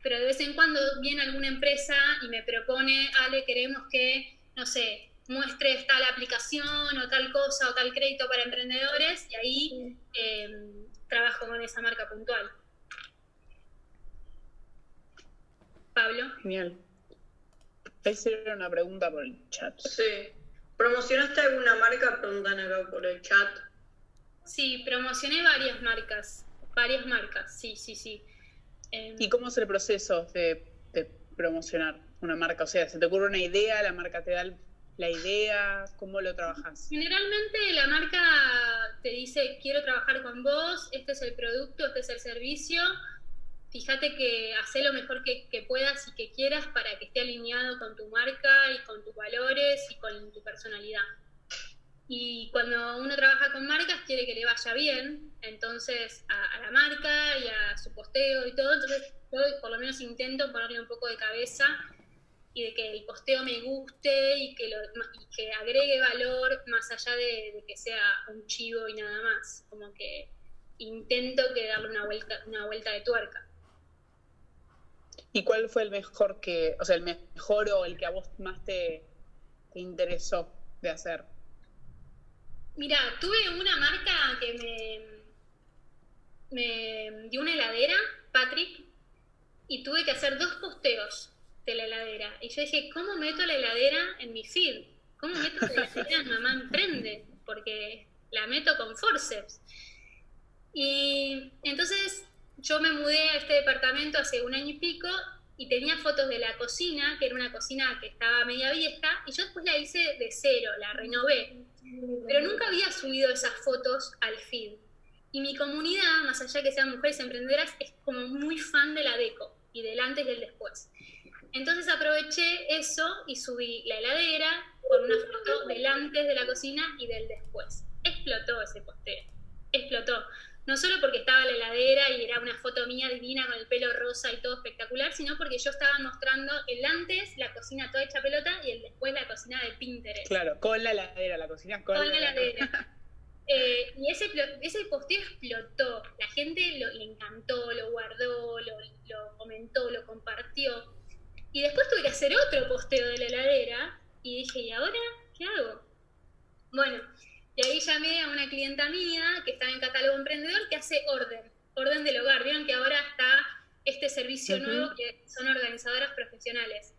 pero de vez en cuando viene alguna empresa y me propone, Ale, queremos que, no sé, muestres tal aplicación o tal cosa o tal crédito para emprendedores y ahí em, trabajo con esa marca puntual. Pablo. Genial. Esa una pregunta por el chat. Sí. ¿Promocionaste alguna marca? Preguntan acá por el chat. Sí, promocioné varias marcas. Varias marcas, sí, sí, sí. Em, ¿Y cómo es el proceso de, promocionar una marca? O sea, ¿se te ocurre una idea, la marca te da la idea? ¿Cómo lo trabajas? Generalmente la marca te dice, quiero trabajar con vos, este es el producto, este es el servicio. Fíjate que hace lo mejor que, que puedas y que quieras para que esté alineado con tu marca y con tus valores y con tu personalidad. Y cuando uno trabaja con marcas quiere que le vaya bien, entonces a, la marca y a su posteo y todo, entonces yo por lo menos intento ponerle un poco de cabeza y de que el posteo me guste y que, lo, que agregue valor más allá de, que sea un chivo y nada más, como que intento que darle una vuelta, una vuelta de tuerca. ¿Y cuál fue el mejor que, o sea, el mejor o el que a vos más te interesó de hacer? Mira, tuve una marca que me, dio una heladera, Patrick, y tuve que hacer dos posteos de la heladera. Y yo dije, ¿cómo meto la heladera en mi feed? ¿Cómo meto la heladera en Mamá Emprende? Porque la meto con forceps. Y entonces yo me mudé a este departamento hace un año y pico y tenía fotos de la cocina, que era una cocina que estaba media vieja, y yo después la hice de cero, la renové pero nunca había subido esas fotos al feed. Y mi comunidad, más allá que sean mujeres emprendedoras, es como muy fan de la deco y del antes y del después. Entonces aproveché eso y subí la heladera con una foto del antes de la cocina y del después. Explotó ese posteo, explotó no solo porque estaba la heladera y era una foto mía divina con el pelo rosa y todo espectacular, sino porque yo estaba mostrando el antes, la cocina toda hecha pelota, y el después la cocina de Pinterest. Claro, con la heladera, la cocina con, con la heladera. Eh, y ese, ese posteo explotó, la gente le encantó, lo guardó, lo, lo comentó, lo compartió. Y después tuve que hacer otro posteo de la heladera y dije, ¿y ahora qué hago? Bueno, y ahí llamé a una clienta mía que está en catálogo emprendedor que hace orden, orden del hogar. Vieron que ahora está este servicio nuevo que son organizadoras profesionales.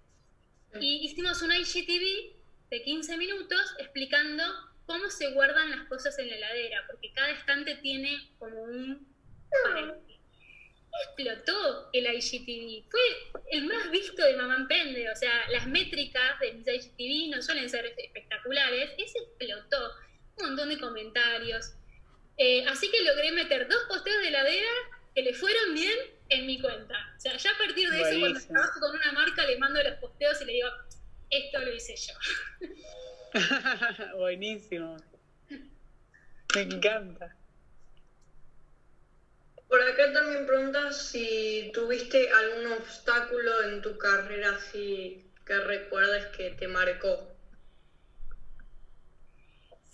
Y hicimos una IGTV de 15 minutos explicando cómo se guardan las cosas en la heladera, porque cada estante tiene como un explotó el IGTV. Fue el más visto de Mamá Pende. O sea, las métricas de mis IGTV no suelen ser espectaculares. Ese explotó. Un montón de comentarios. Eh, así que logré meter dos posteos de ladera que le fueron bien en mi cuenta. O sea, ya a partir de eso, cuando trabajo con una marca, le mando los posteos y le digo, esto lo hice yo. <laughs> Buenísimo. Me encanta. Por acá también preguntas si tuviste algún obstáculo en tu carrera así que recuerdes que te marcó.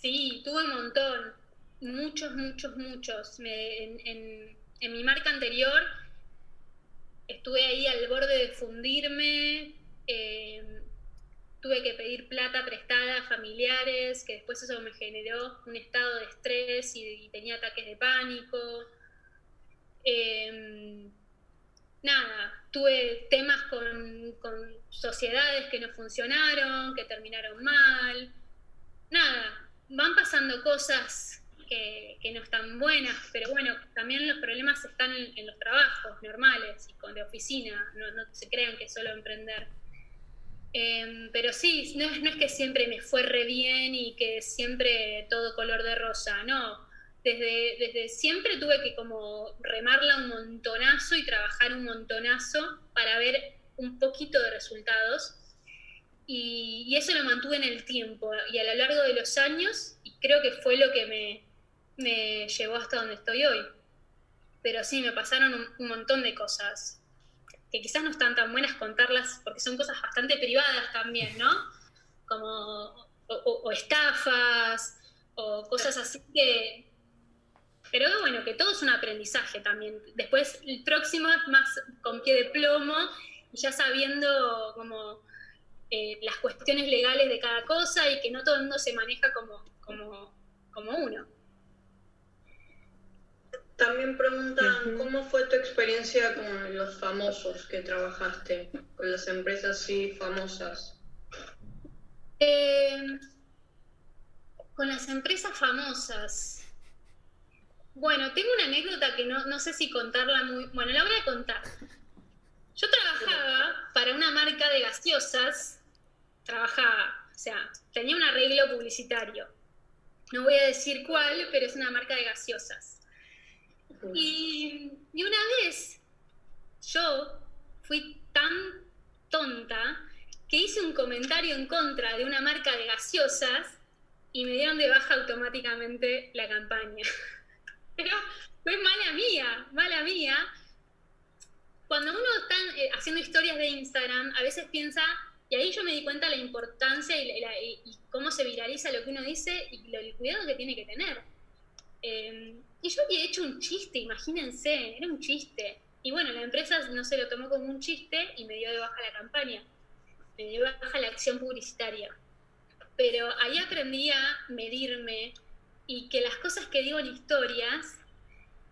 Sí, tuve un montón. Muchos, muchos, muchos. en, mi marca anterior estuve ahí al borde de fundirme. Eh, tuve que pedir plata prestada a familiares, que después eso me generó un estado de estrés y, tenía ataques de pánico. Em, nada, tuve temas con, sociedades que no funcionaron, que terminaron mal. Nada, van pasando cosas que, no están buenas, pero bueno, también los problemas están en, los trabajos normales y con de oficina, no, se crean que es solo emprender. Em, pero sí, no, no, es que siempre me fue re bien y que siempre todo color de rosa, no. Desde, desde siempre tuve que como remarla un montonazo y trabajar un montonazo para ver un poquito de resultados. Y, eso lo mantuve en el tiempo y a lo largo de los años, y creo que fue lo que me, me llevó hasta donde estoy hoy. Pero sí, me pasaron un montón de cosas que quizás no están tan buenas contarlas porque son cosas bastante privadas también, ¿no? Como o, estafas o cosas así que... Pero bueno, que todo es un aprendizaje también. Después el próximo es más con pie de plomo y ya sabiendo como eh, las cuestiones legales de cada cosa y que no todo el mundo se maneja como, como, como uno. También preguntan, ¿cómo fue tu experiencia con los famosos que trabajaste, con las empresas así famosas? Eh, con las empresas famosas. Bueno, tengo una anécdota que no, no sé si contarla muy... Bueno, la voy a contar. Yo trabajaba para una marca de gaseosas, trabajaba, o sea, tenía un arreglo publicitario. No voy a decir cuál, pero es una marca de gaseosas. Y, una vez yo fui tan tonta que hice un comentario en contra de una marca de gaseosas y me dieron de baja automáticamente la campaña. <laughs> Pero fue mala mía, mala mía. Cuando uno está eh, haciendo historias de Instagram, a veces piensa, y ahí yo me di cuenta la importancia y, cómo se viraliza lo que uno dice y el cuidado que tiene que tener. Em, y yo había hecho un chiste, imagínense, era un chiste. Y bueno, la empresa no se lo tomó como un chiste y me dio de baja la campaña, me dio de baja la acción publicitaria. Pero ahí aprendí a medirme y que las cosas que digo en historias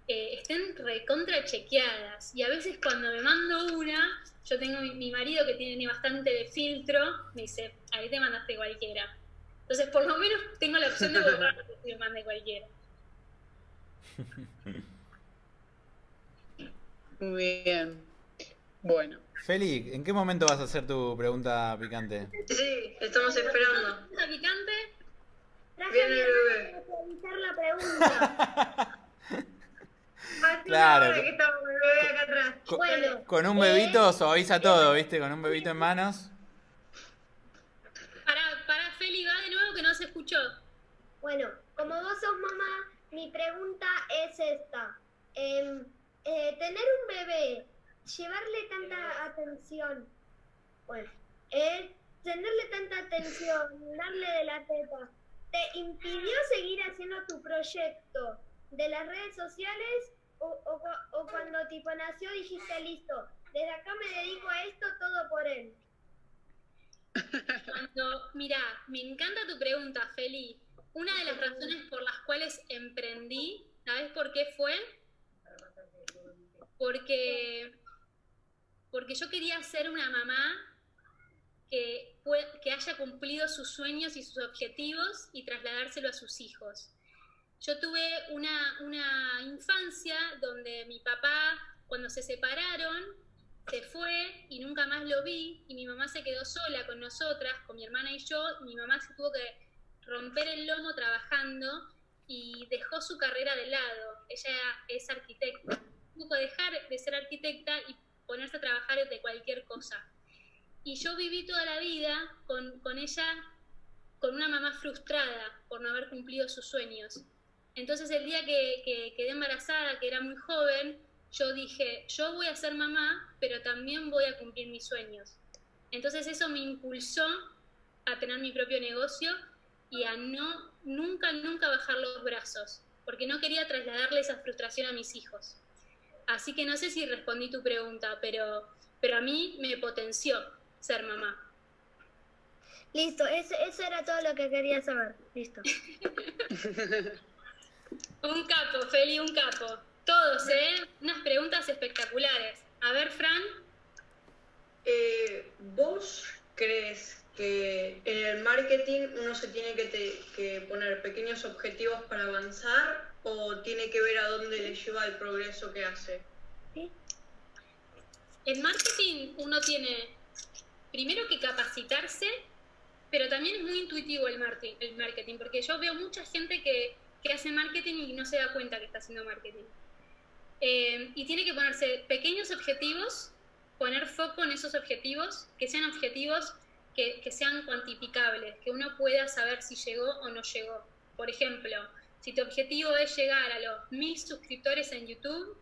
eh, estén recontra chequeadas. Y a veces cuando me mando una, yo tengo mi, marido que tiene bastante de filtro, me dice, ahí te mandaste cualquiera. Entonces, por lo menos tengo la opción de borrar <laughs> que me mande cualquiera. Muy bien. Bueno. Feli, ¿en qué momento vas a hacer tu pregunta picante? Sí, estamos esperando. ¿Pregunta picante? Viene el bebé. la pregunta. <laughs> claro. Que bebé acá atrás. Con, bueno, con un bebito suaviza todo, ¿viste? Con un bebito en manos. Para, para Feli, va de nuevo que no se escuchó. Bueno, como vos sos mamá, mi pregunta es esta. Em, eh, tener un bebé, llevarle tanta atención, bueno, eh, tenerle tanta atención, darle de la teta, ¿te impidió seguir haciendo tu proyecto de las redes sociales o, o, cuando tipo nació dijiste listo, desde acá me dedico a esto todo por él? Cuando, mira, me encanta tu pregunta, Feli. Una de las razones por las cuales emprendí, ¿sabes por qué fue? Porque, porque yo quería ser una mamá que, que haya cumplido sus sueños y sus objetivos y trasladárselo a sus hijos. Yo tuve una, una infancia donde mi papá Cuando se separaron, se fue y nunca más lo vi y mi mamá se quedó sola con nosotras, con mi hermana y yo. Y mi mamá se tuvo que romper el lomo trabajando y dejó su carrera de lado. Ella es arquitecta. Tuvo que dejar de ser arquitecta y ponerse a trabajar de cualquier cosa. Y yo viví toda la vida con, con ella, con una mamá frustrada por no haber cumplido sus sueños. Entonces el día que, que quedé embarazada, que era muy joven, yo dije, yo voy a ser mamá, pero también voy a cumplir mis sueños. Entonces eso me impulsó a tener mi propio negocio y a no nunca, nunca bajar los brazos, porque no quería trasladarle esa frustración a mis hijos. Así que no sé si respondí tu pregunta, pero, pero a mí me potenció ser mamá. Listo, eso, eso era todo lo que quería saber. Listo. <laughs> un capo, Feli, un capo. Todos, ¿eh? Unas preguntas espectaculares. A ver, Fran. Eh, ¿Vos crees que en el marketing uno se tiene que, que, poner pequeños objetivos para avanzar o tiene que ver a dónde le lleva el progreso que hace? ¿Sí? En marketing uno tiene primero que capacitarse, pero también es muy intuitivo el marketing, el marketing porque yo veo mucha gente que, que hace marketing y no se da cuenta que está haciendo marketing. Eh, y tiene que ponerse pequeños objetivos, poner foco en esos objetivos, que sean objetivos que, que, sean cuantificables, que uno pueda saber si llegó o no llegó. Por ejemplo, si tu objetivo es llegar a los mil suscriptores en YouTube,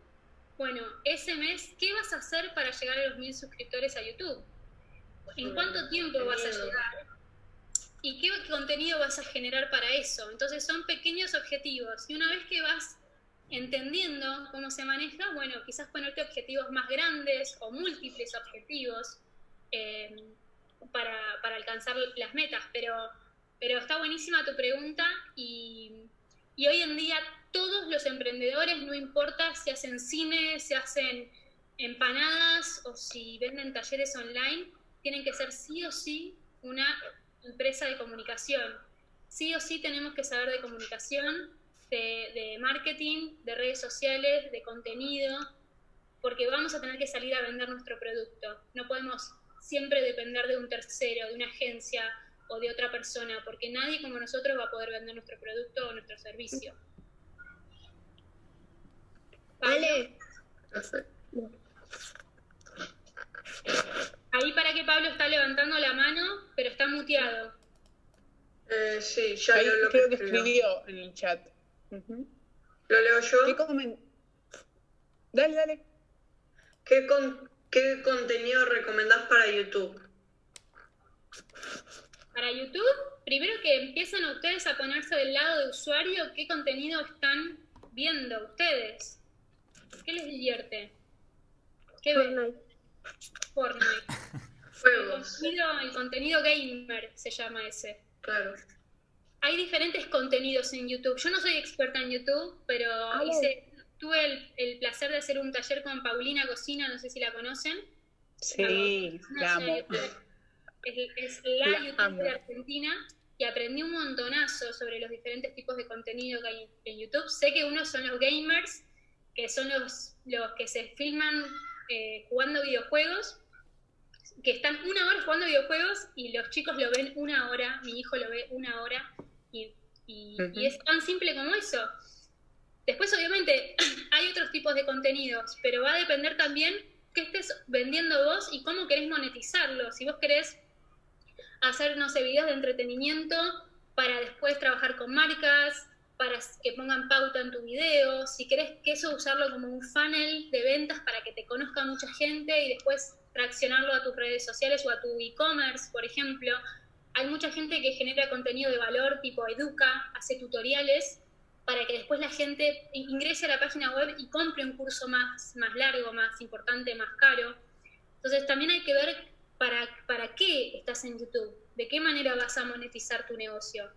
bueno, ese mes, ¿qué vas a hacer para llegar a los mil suscriptores a YouTube? ¿En cuánto tiempo vas a llegar? ¿Y qué contenido vas a generar para eso? Entonces son pequeños objetivos. Y una vez que vas entendiendo cómo se maneja, bueno, quizás ponerte objetivos más grandes o múltiples objetivos eh, para, para, alcanzar las metas, pero, pero está buenísima tu pregunta y, y, hoy en día todos los emprendedores, no importa si hacen cine, si hacen empanadas o si venden talleres online, tienen que ser sí o sí una empresa de comunicación. Sí o sí tenemos que saber de comunicación, de, marketing, de redes sociales, de contenido, porque vamos a tener que salir a vender nuestro producto. No podemos siempre depender de un tercero, de una agencia o de otra persona, porque nadie como nosotros va a poder vender nuestro producto o nuestro servicio. Vale. Ahí para que Pablo está levantando la mano, pero está muteado. Eh, sí, ya Ahí lo creo que escribió en el chat. ¿Lo leo yo? ¿Qué Dale, dale. ¿Qué, ¿Qué contenido recomendás para YouTube? Para YouTube, primero que empiecen ustedes a ponerse del lado de usuario, qué contenido están viendo ustedes. ¿Qué les divierte? ¿Qué ven? Fortnite. El contenido, el contenido gamer se llama ese. Claro hay diferentes contenidos en YouTube. Yo no soy experta en YouTube, pero tuve el, placer de hacer un taller con Paulina Cocina, no sé si la conocen. Sí, la amo. Es, la, YouTube de Argentina y aprendí un montonazo sobre los diferentes tipos de contenido que hay en YouTube. Sé que unos son los gamers, que son los, los que se filman eh, jugando videojuegos, que están una hora jugando videojuegos y los chicos lo ven una hora, mi hijo lo ve una hora y, es tan simple como eso. Después, obviamente, <clears throat> hay otros tipos de contenidos, pero va a depender también qué estés vendiendo vos y cómo querés monetizarlo. Si vos querés hacer, no sé, videos de entretenimiento para después trabajar con marcas, para que pongan pauta en tu video, si querés que eso usarlo como un funnel de ventas para que te conozca mucha gente y después reaccionarlo a tus redes sociales o a tu e-commerce, por ejemplo. Hay mucha gente que genera contenido de valor tipo educa, hace tutoriales para que después la gente ingrese a la página web y compre un curso más, más largo, más importante, más caro. Entonces también hay que ver para, para qué estás en YouTube, de qué manera vas a monetizar tu negocio.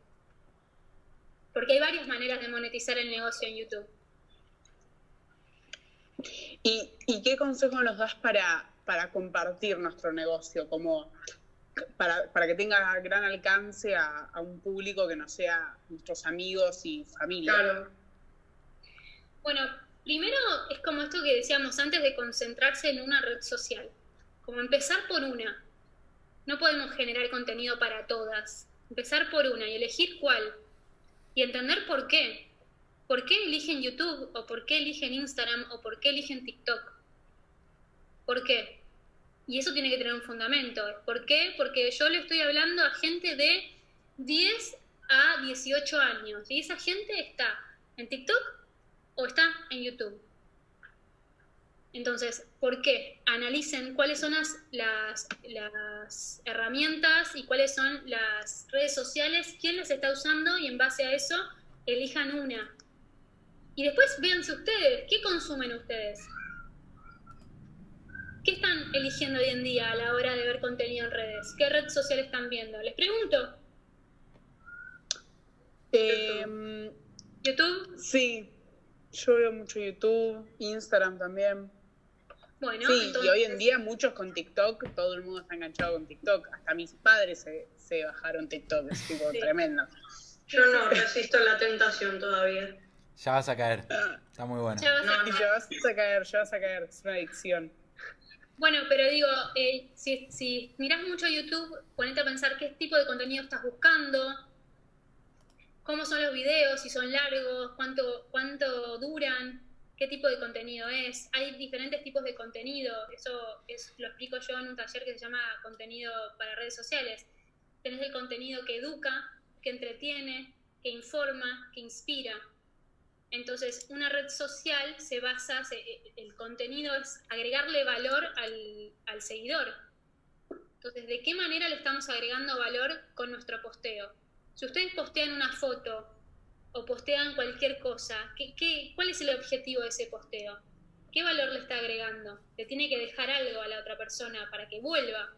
Porque hay varias maneras de monetizar el negocio en YouTube. ¿Y, y qué consejo nos das para, para compartir nuestro negocio? Como para, para que tenga gran alcance a, a, un público que no sea nuestros amigos y familia. Bueno, Primero es como esto que decíamos antes de concentrarse en una red social, como empezar por una. No podemos generar contenido para todas. Empezar por una y elegir cuál. Y entender por qué. ¿Por qué eligen YouTube? ¿O por qué eligen Instagram? ¿O por qué eligen TikTok? ¿Por qué? Y eso tiene que tener un fundamento. ¿Por qué? Porque yo le estoy hablando a gente de 10 a 18 años. Y esa gente está en TikTok o está en YouTube. Entonces, ¿por qué? Analicen cuáles son las, las, herramientas y cuáles son las redes sociales, quién las está usando y en base a eso elijan una. Y después véanse ustedes, ¿qué consumen ustedes? ¿Qué están eligiendo hoy en día a la hora de ver contenido en redes? ¿Qué red social están viendo? Les pregunto. Em, ¿YouTube? Sí, yo veo mucho YouTube, Instagram también. Bueno, sí, y hoy en día muchos con TikTok, todo el mundo está enganchado con TikTok. Hasta mis padres se, se bajaron TikTok, es tipo tremendo. Yo no resisto la tentación todavía. Ya vas a caer. Ah. Está muy bueno. Ya vas, a, ya vas a caer, ya vas a caer. Es una adicción. Bueno, pero digo, eh, si, si miras mucho YouTube, ponete a pensar qué tipo de contenido estás buscando, cómo son los videos, si son largos, cuánto, cuánto duran, qué tipo de contenido es. Hay diferentes tipos de contenido, eso es, lo explico yo en un taller que se llama contenido para redes sociales. Tenés el contenido que educa, que entretiene, que informa, que inspira. Entonces, una red social se basa, el contenido es agregarle valor al, al seguidor. Entonces, ¿de qué manera le estamos agregando valor con nuestro posteo? Si ustedes postean una foto o postean cualquier cosa, ¿qué, cuál es el objetivo de ese posteo? ¿Qué valor le está agregando? Le tiene que dejar algo a la otra persona para que vuelva,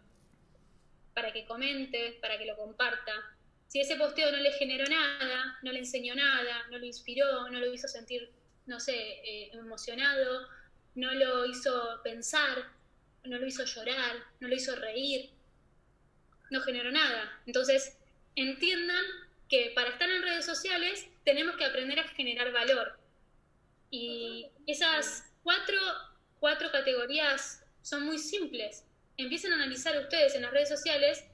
para que comente, para que lo comparta. Si ese posteo no le generó nada, no le enseñó nada, no lo inspiró, no lo hizo sentir, no sé, eh, emocionado, no lo hizo pensar, no lo hizo llorar, no lo hizo reír, no generó nada. Entonces, entiendan que para estar en redes sociales tenemos que aprender a generar valor. Y esas cuatro, cuatro categorías son muy simples. Empiecen a analizar ustedes en las redes sociales,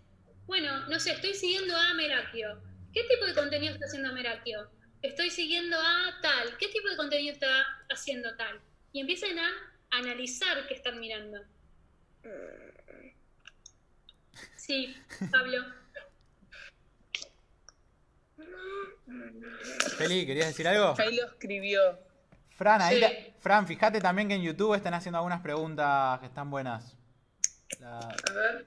bueno, no sé, estoy siguiendo a Merakio. ¿Qué tipo de contenido está haciendo Merakio? Estoy siguiendo a tal. ¿Qué tipo de contenido está haciendo tal? Y empiecen a analizar qué están mirando. Sí, Pablo. Feli, ¿querías decir algo? Ahí lo escribió. Fran, ahí Fran, fíjate también que en YouTube están haciendo algunas preguntas que están buenas. A ver.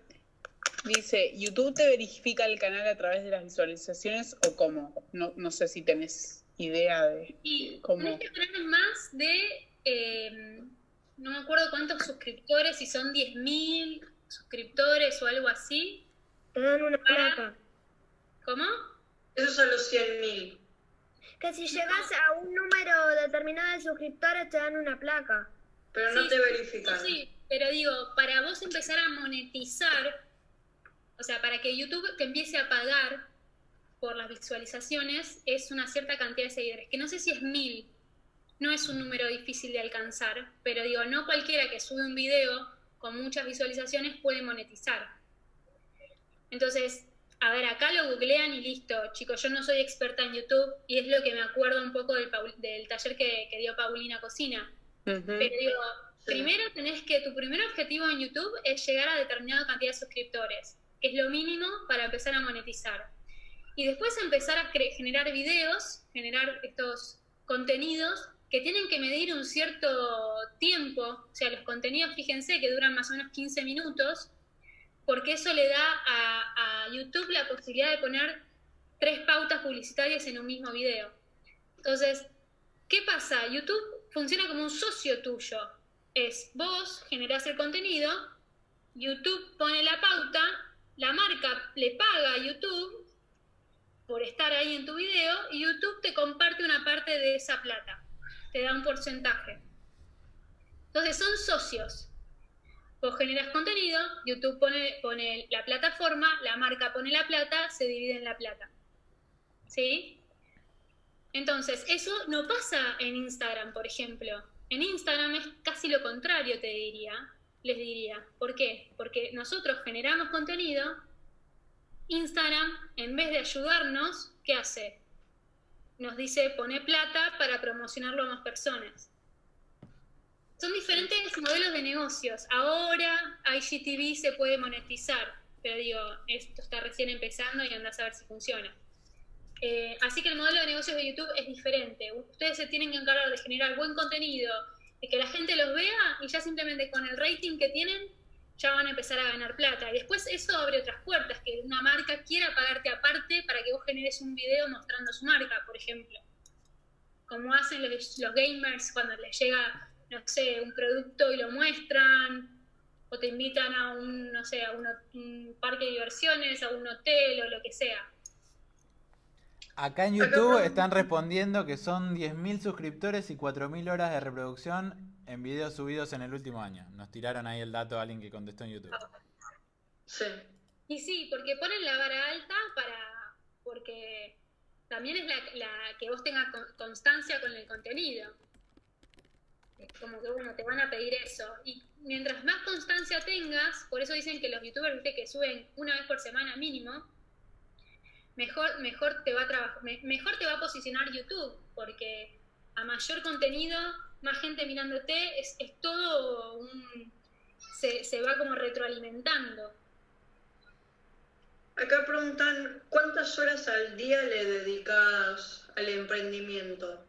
Dice, ¿YouTube te verifica el canal a través de las visualizaciones o cómo? No, no sé si tenés idea de y cómo. Tenés que tener más de, em, no me acuerdo cuántos suscriptores, si son 10.000 suscriptores o algo así. Te dan una placa. ¿Cómo? Esos son los 100.000. Que si llegas a un número determinado de suscriptores te dan una placa. Pero no te verifican. Sí, pero digo, para vos empezar a monetizar, o sea, para que YouTube te empiece a pagar por las visualizaciones, es una cierta cantidad de seguidores. Que no sé si es mil, no es un número difícil de alcanzar, pero digo, no cualquiera que sube un video con muchas visualizaciones puede monetizar. Entonces, a ver, acá lo googlean y listo, chicos, yo no soy experta en YouTube y es lo que me acuerdo un poco del, del taller que, dio Paulina Cocina. Pero digo, primero tenés que, tu primer objetivo en YouTube es llegar a determinada cantidad de suscriptores, que es lo mínimo para empezar a monetizar. Y después empezar a generar videos, generar estos contenidos que tienen que medir un cierto tiempo, o sea, los contenidos, fíjense, que duran más o menos 15 minutos, porque eso le da a, YouTube la posibilidad de poner tres pautas publicitarias en un mismo video. Entonces, ¿qué pasa? YouTube funciona como un socio tuyo. Es vos generás el contenido, YouTube pone la pauta, la marca le paga a YouTube por estar ahí en tu video y YouTube te comparte una parte de esa plata, te da un porcentaje. Entonces son socios. Vos generas contenido, YouTube pone, pone la plataforma, la marca pone la plata, se divide en la plata. ¿Sí? Entonces, eso no pasa en Instagram, por ejemplo. En Instagram es casi lo contrario, te diría, les diría. ¿Por qué? Porque nosotros generamos contenido, Instagram, en vez de ayudarnos, ¿qué hace? Nos dice, pone plata para promocionarlo a más personas. Son diferentes modelos de negocios. Ahora IGTV se puede monetizar, pero digo, esto está recién empezando y andás a ver si funciona. Eh, así que el modelo de negocios de YouTube es diferente. Ustedes se tienen que encargar de generar buen contenido, de que la gente los vea y ya simplemente con el rating que tienen ya van a empezar a ganar plata. Y después eso abre otras puertas, que una marca quiera pagarte aparte para que vos generes un video mostrando su marca, por ejemplo. Como hacen los, los gamers cuando les llega, no sé, un producto y lo muestran, o te invitan a un, no sé, a un parque de diversiones, a un hotel o lo que sea. Acá en YouTube están respondiendo que son 10.000 suscriptores y 4.000 horas de reproducción en videos subidos en el último año. Nos tiraron ahí el dato a alguien que contestó en YouTube. Sí. Y sí, porque ponen la vara alta para. porque también es la, que vos tengas constancia con el contenido. Como que, bueno, te van a pedir eso. Y mientras más constancia tengas, por eso dicen que los youtubers, viste, que suben una vez por semana mínimo, mejor, mejor, te va a mejor te va a posicionar YouTube, porque a mayor contenido, más gente mirándote, es, es todo un... Se, se va como retroalimentando. Acá preguntan, ¿cuántas horas al día le dedicas al emprendimiento?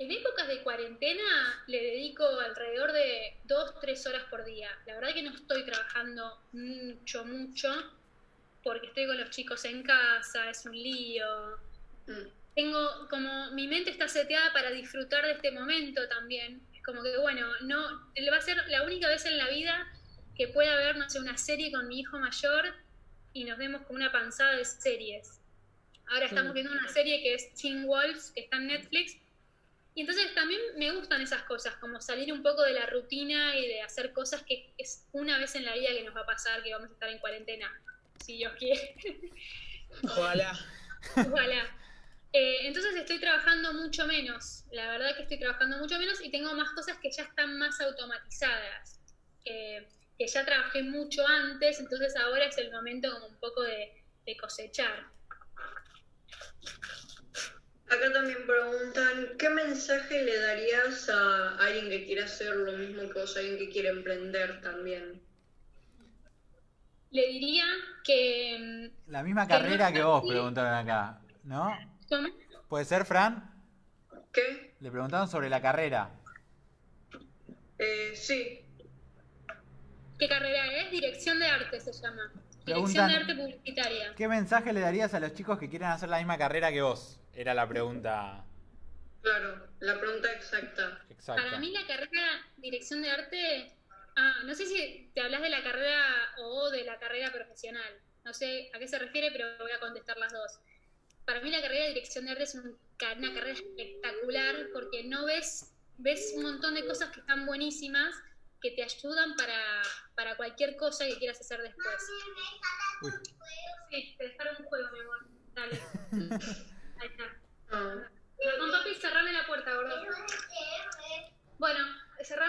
En épocas de cuarentena le dedico alrededor de dos, tres horas por día. La verdad que no estoy trabajando mucho, mucho porque estoy con los chicos en casa, es un lío. Mm. Tengo como mi mente está seteada para disfrutar de este momento también. Es como que, bueno, no va a ser la única vez en la vida que pueda ver, no sé, una serie con mi hijo mayor y nos vemos con una panzada de series. Ahora estamos viendo una serie que es Teen Wolves, que está en Netflix. Y entonces también me gustan esas cosas, como salir un poco de la rutina y de hacer cosas que es una vez en la vida que nos va a pasar, que vamos a estar en cuarentena si Dios quiere. Ojalá. Ojalá. Eh, entonces estoy trabajando mucho menos, la verdad que estoy trabajando mucho menos y tengo más cosas que ya están más automatizadas, que ya trabajé mucho antes, entonces ahora es el momento como un poco de, cosechar. Acá también preguntan, ¿qué mensaje le darías a alguien que quiere hacer lo mismo que vos, a alguien que quiere emprender también? le diría que... Mm, La misma carrera que vos, preguntaron acá, ¿no? ¿Cómo? ¿Puede ser, Fran? ¿Qué? Le preguntaron sobre la carrera. Eh, sí. ¿Qué carrera es? Dirección de arte se llama. Dirección de arte publicitaria. ¿Qué mensaje le darías a los chicos que quieren hacer la misma carrera que vos? Era la pregunta. Claro, la pregunta exacta. exacta. Para mí la carrera dirección de arte Ah, no sé si te hablas de la carrera o de la carrera profesional. No sé a qué se refiere, pero voy a contestar las dos. Para mí la carrera de dirección de arte es una carrera espectacular porque no ves, ves un montón de cosas que están buenísimas que te ayudan para, para cualquier cosa que quieras hacer después. Sí, te dejaron un juego, mi amor. Dale. <laughs> Ahí está. Con papi, cerrame la puerta, gordo. Bueno,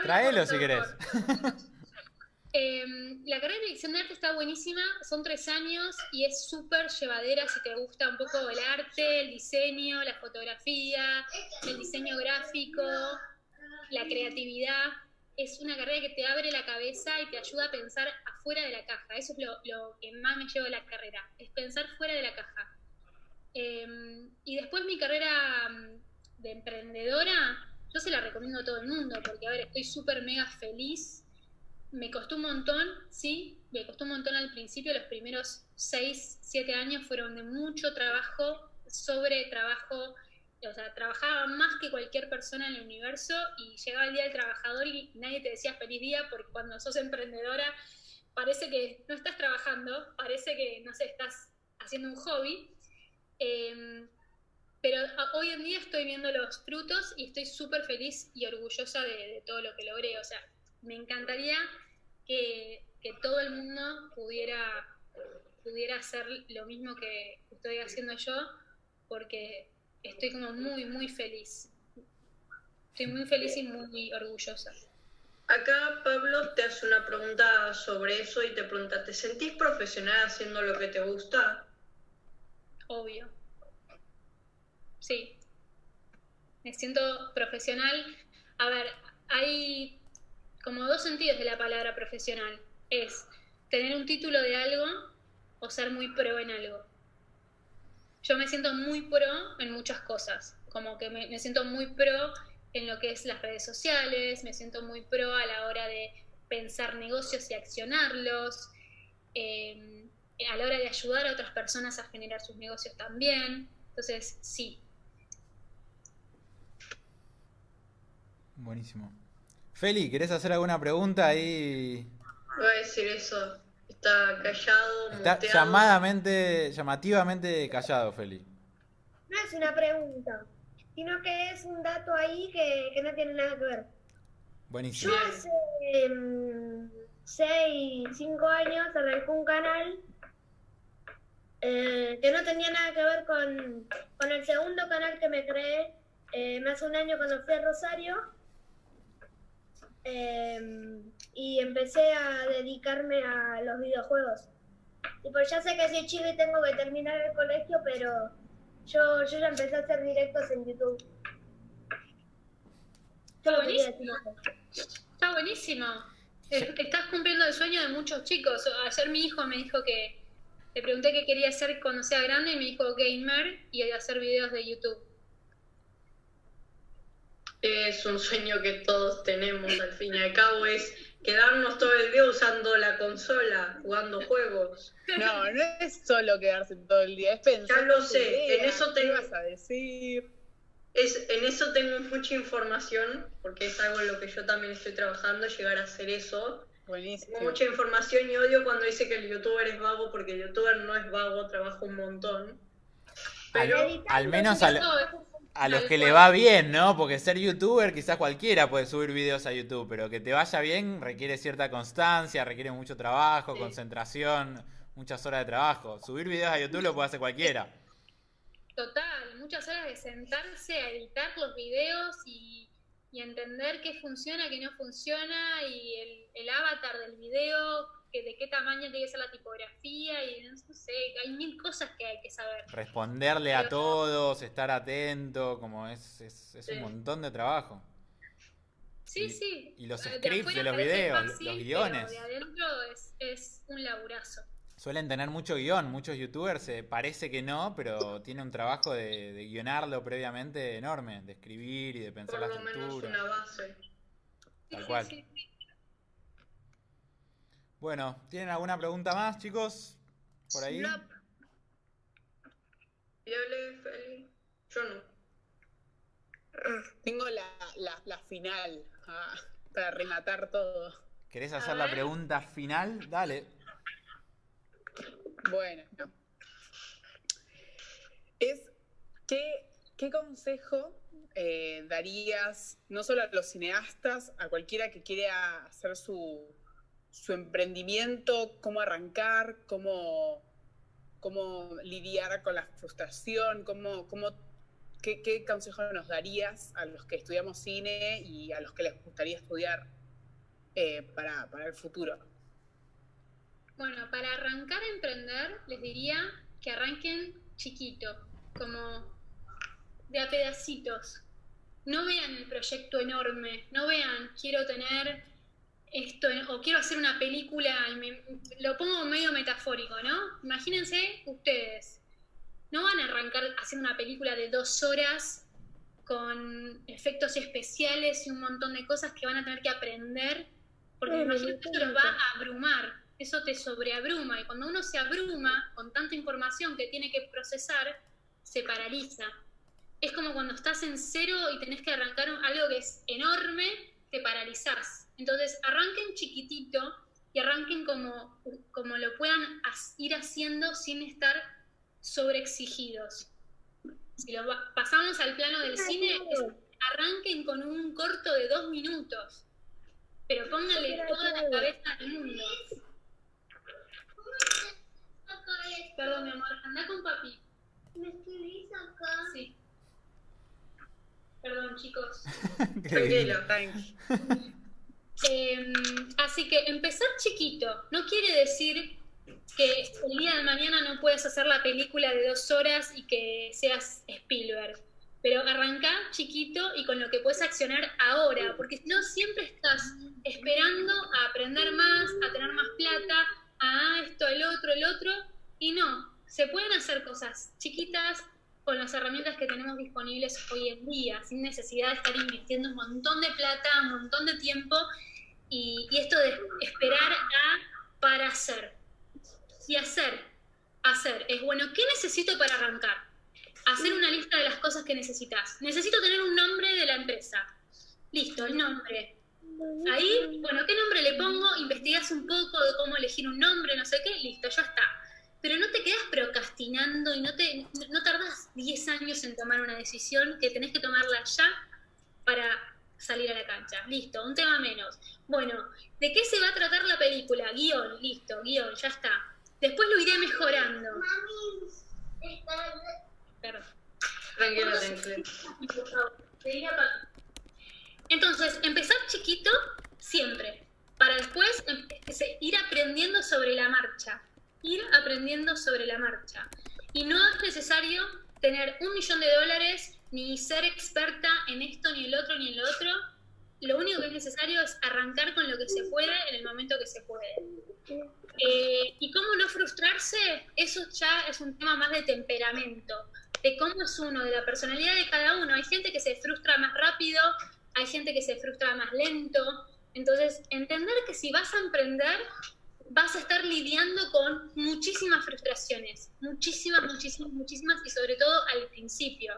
Traelo si querés. <laughs> Em, la carrera de dirección de arte está buenísima, son tres años y es súper llevadera si te gusta un poco el arte, el diseño, la fotografía, el diseño gráfico, la creatividad. Es una carrera que te abre la cabeza y te ayuda a pensar afuera de la caja. Eso es lo, que más me lleva a la carrera, es pensar fuera de la caja. Em, y después mi carrera mm, de emprendedora, yo se la recomiendo a todo el mundo, porque, a ver, estoy súper mega feliz. Me costó un montón, sí, me costó un montón al principio, los primeros 6, 7 años fueron de mucho trabajo, sobre trabajo, o sea, trabajaba más que cualquier persona en el universo y llegaba el día del trabajador y nadie te decía feliz día porque cuando sos emprendedora parece que no estás trabajando, parece que, no sé, estás haciendo un hobby. Eh, pero hoy en día estoy viendo los frutos y estoy súper feliz y orgullosa de, todo lo que logré. O sea, me encantaría que, todo el mundo pudiera, pudiera hacer lo mismo que estoy haciendo yo, porque estoy como muy, muy feliz. Estoy muy feliz y muy orgullosa. Acá Pablo te hace una pregunta sobre eso y te pregunta, ¿te sentís profesional haciendo lo que te gusta? Obvio. Sí. Me siento profesional. A ver, hay como dos sentidos de la palabra profesional. Es tener un título de algo o ser muy pro en algo. Yo me siento muy pro en muchas cosas. Como que me, siento muy pro en lo que es las redes sociales, me siento muy pro a la hora de pensar negocios y accionarlos, eh, a la hora de ayudar a otras personas a generar sus negocios también. Entonces, sí. Buenísimo. Feli, ¿querés hacer alguna pregunta ahí? Voy a decir eso. Está callado, Está muteado. llamadamente, llamativamente callado, Feli. No es una pregunta, sino que es un dato ahí que, que no tiene nada que ver. Buenísimo. Yo hace mm, seis, cinco años arranqué un canal eh, que no tenía nada que ver con, con el segundo canal que me creé eh, hace un año cuando fui a Rosario. Eh, y empecé a dedicarme a los videojuegos. Y pues ya sé que soy chico y tengo que terminar el colegio, pero yo, yo ya empecé a hacer directos en YouTube. Decir eso. Está buenísimo. Es- Estás cumpliendo el sueño de muchos chicos. Ayer mi hijo me dijo que le pregunté qué quería hacer cuando sea grande y me dijo gamer y hacer videos de YouTube. Es un sueño que todos tenemos, al fin y al cabo, es quedarnos todo el día usando la consola, jugando juegos. No, no es solo quedarse todo el día, es pensar. Ya lo sé, idea, en eso ¿qué tengo- vas a decir? Es, en eso tengo mucha información, porque es algo en lo que yo también estoy trabajando, llegar a hacer eso. Buenísimo. Tengo mucha información y odio cuando dice que el youtuber es vago, porque el youtuber no es vago, trabaja un montón. Pero Al, al menos a, los que le va bien, ¿no? Porque ser youtuber quizás cualquiera puede subir videos a YouTube, pero que te vaya bien requiere cierta constancia, requiere mucho trabajo, Sí. concentración, muchas horas de trabajo. Subir videos a YouTube lo puede hacer cualquiera. Total, muchas horas de sentarse a editar los videos y, y entender qué funciona, qué no funciona y el, el avatar del video, que de qué tamaño tiene que ser la tipografía y no sé, hay mil cosas que hay que saber. Responderle a todos, estar atento, como es, es, es un montón de trabajo. Sí, Y- sí. y los de scripts de los videos, fácil, los guiones. De adentro es, es un laburazo. Suelen tener mucho guion, muchos youtubers eh, parece que no, pero tiene un trabajo de, de guionarlo previamente enorme, de escribir y de pensar por la lo menos estructura. una base. Tal cual. sí, sí. Bueno, ¿tienen alguna pregunta más, chicos? Por ahí. No. Yo no. Tengo la, la, la final ah, para rematar todo. ¿Querés hacer la pregunta final? Dale. Bueno, es ¿qué, qué consejo eh, darías no solo a los cineastas, a cualquiera que quiera hacer su, su emprendimiento, cómo arrancar, cómo, cómo lidiar con la frustración, cómo, cómo, qué, qué consejo nos darías a los que estudiamos cine y a los que les gustaría estudiar eh, para, para el futuro? Bueno, para arrancar a emprender, les diría que arranquen chiquito, como de a pedacitos. No vean el proyecto enorme, no vean, quiero tener esto, o quiero hacer una película, y me- lo pongo medio metafórico, ¿no? Imagínense ustedes, no van a arrancar haciendo una película de dos horas con efectos especiales y un montón de cosas que van a tener que aprender, porque Mm, imagínate que los va a abrumar, eso te sobreabruma, y cuando uno se abruma con tanta información que tiene que procesar, se paraliza. Es como cuando estás en cero y tenés que arrancar algo que es enorme, te paralizás. Entonces, arranquen chiquitito y arranquen como, como lo puedan ir haciendo sin estar sobreexigidos. Si lo pasamos al plano del cine, es- arranquen con un corto de dos minutos, pero pónganle toda la cabeza al mundo. Perdón, mi amor, anda con papi. ¿Me escribís acá? Sí. Perdón, chicos. <laughs> Tranquilo. Em, así que empezar chiquito no quiere decir que el día de mañana no puedas hacer la película de dos horas y que seas Spielberg. Pero arranca chiquito y con lo que puedes accionar ahora, porque si no siempre estás esperando a aprender más, a tener más plata, a esto, el otro, el otro, y no, se pueden hacer cosas chiquitas con las herramientas que tenemos disponibles hoy en día, sin necesidad de estar invirtiendo un montón de plata, un montón de tiempo, y, esto de esperar a para hacer. Y hacer, hacer, es bueno, ¿qué necesito para arrancar? hacer una lista de las cosas que necesitas. Necesito tener un nombre de la empresa. Listo, el nombre. Ahí, bueno, ¿qué nombre le pongo? Investigas un poco de cómo elegir un nombre, no sé qué, listo, ya está. Pero no te quedas procrastinando y no, te, no tardas 10 años en tomar una decisión que tenés que tomarla ya para salir a la cancha. Listo, un tema menos. Bueno, ¿de qué se va a tratar la película? Guión, listo, guion, ya está. Después lo iré mejorando. Tranquilo, Entonces, empezar chiquito siempre, para después em, ir aprendiendo sobre la marcha, ir aprendiendo sobre la marcha. Y no es necesario tener un millón de dólares, ni ser experta en esto, ni el otro, ni el otro. Lo único que es necesario es arrancar con lo que se puede en el momento que se puede. Eh, y cómo no frustrarse, eso ya es un tema más de temperamento de cómo es uno, de la personalidad de cada uno. Hay gente que se frustra más rápido, hay gente que se frustra más lento. Entonces, entender que si vas a emprender, vas a estar lidiando con muchísimas frustraciones, muchísimas, muchísimas, muchísimas, y sobre todo al principio.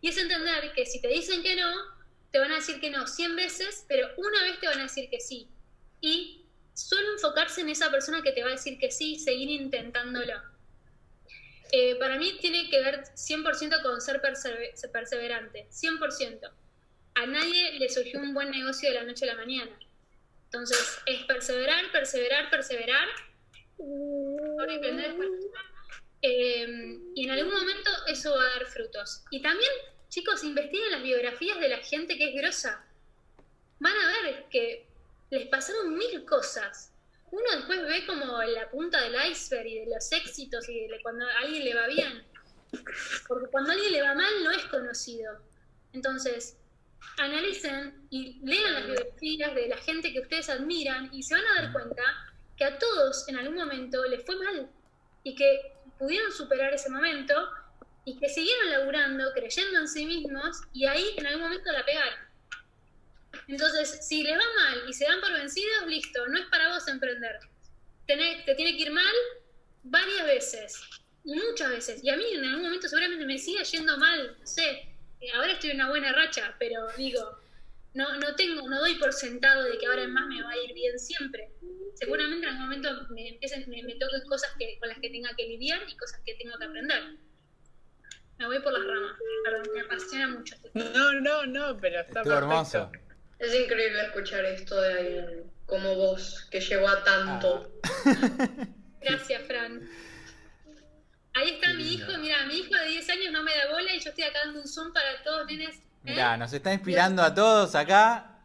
Y es entender que si te dicen que no, te van a decir que no 100 veces, pero una vez te van a decir que sí. Y solo enfocarse en esa persona que te va a decir que sí, seguir intentándolo. Eh, para mí tiene que ver 100% con ser perseverante, 100%. A nadie le surgió un buen negocio de la noche a la mañana. Entonces, es perseverar, perseverar, perseverar. Eh, y en algún momento eso va a dar frutos. Y también, chicos, investiguen las biografías de la gente que es grosa. Van a ver que les pasaron mil cosas uno después ve como la punta del iceberg y de los éxitos y de cuando a alguien le va bien. Porque cuando a alguien le va mal no es conocido. Entonces, analicen y lean las biografías de la gente que ustedes admiran y se van a dar cuenta que a todos en algún momento les fue mal y que pudieron superar ese momento y que siguieron laburando, creyendo en sí mismos y ahí en algún momento la pegaron. Entonces, si les va mal y se dan por vencidos, listo, no es para vos emprender. te tiene que ir mal varias veces, muchas veces. Y a mí en algún momento seguramente me sigue yendo mal, no sé. Ahora estoy en una buena racha, pero digo, no, no tengo, no doy por sentado de que ahora en más me va a ir bien siempre. Seguramente en algún momento me empiecen, me, toquen cosas que, con las que tenga que lidiar y cosas que tengo que aprender. Me voy por las ramas, perdón, me apasiona mucho este No, no, no, pero está Estuvo hermoso. Es increíble escuchar esto de alguien como vos, que llegó a tanto. Ah. Gracias, Fran. Ahí está mi hijo, mira, mi hijo de 10 años no me da bola y yo estoy acá dando un zoom para todos, nenes. ¿eh? Mira, nos está inspirando a todos acá.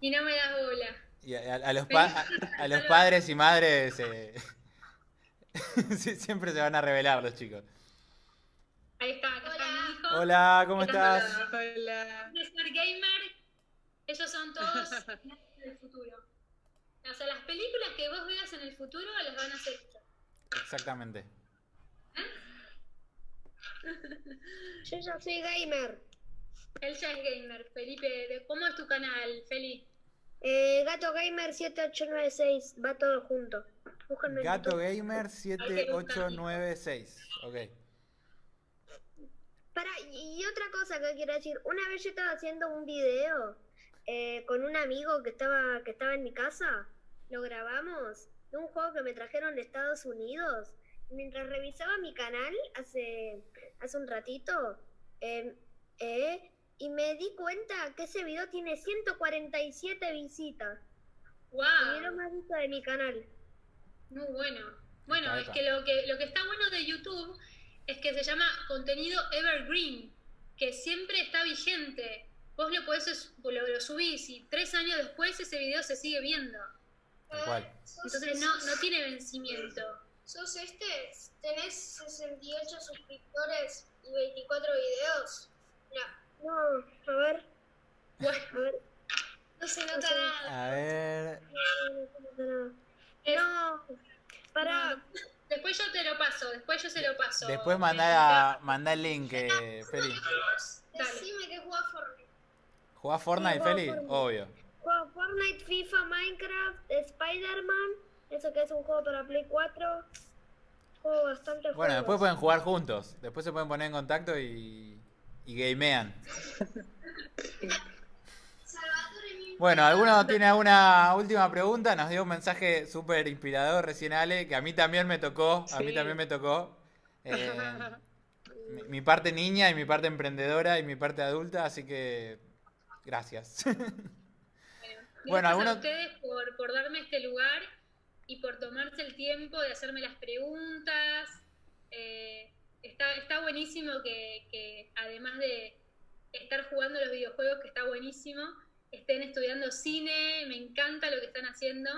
Y no me da bola. Y a, los, a, los <laughs> padres y madres eh, <laughs> siempre se van a revelar los chicos. Ahí está, acá está mi hijo. Hola, ¿cómo estás? Hola. Gamer ellos son todos <laughs> del futuro. O sea, las películas que vos veas en el futuro las van a hacer Exactamente. <laughs> Yo ya soy gamer. Él ya es gamer, Felipe. ¿Cómo es tu canal, Feli? Eh, Gato Gamer 7896, va todo junto. Gato Gamer 7896, ok. Para, y otra cosa que quiero decir, una vez yo estaba haciendo un video eh, con un amigo que estaba, que estaba en mi casa. Lo grabamos de un juego que me trajeron de Estados Unidos. Mientras revisaba mi canal hace, hace un ratito, em, eh, y me di cuenta que ese video tiene 147 visitas. ¡Wow! Y lo más visto de mi canal. Muy bueno. Bueno, es que lo, que lo que está bueno de YouTube es que se llama contenido evergreen que siempre está vigente. Vos lo podés, lo, lo subís y tres años después ese video se sigue viendo. Cual. Entonces no, no tiene vencimiento. ¿Sos este? ¿Tenés 68 suscriptores y 24 videos? No. No, a ver. Bueno, A ver. No se nota nada. A ver. No, no se nota nada. es- No, pará. después yo te lo paso, después yo se lo paso. Después Eh, mandá, mandá el link, eh, Feli. Dale. Decime que jugás Fortnite. ¿Jugás Fortnite, Feli? Fortnite. Obvio. Juego Fortnite, FIFA, Minecraft, Spider-Man. Eso que es un juego para Play 4. Juego bastante Bueno, juegos. después pueden jugar juntos. Después se pueden poner en contacto y, y gamean. Bueno, ¿alguno tiene alguna última pregunta? Nos dio un mensaje súper inspirador recién Ale, que a mí también me tocó, a mí Sí. también me tocó. <laughs> Eh, mi, mi parte niña y mi parte emprendedora y mi parte adulta, así que gracias. Bueno, <laughs> Gracias alguno- a ustedes por, por darme este lugar y por tomarse el tiempo de hacerme las preguntas. Eh, está, está buenísimo que, que además de estar jugando los videojuegos, que está buenísimo, estén estudiando cine, me encanta lo que están haciendo,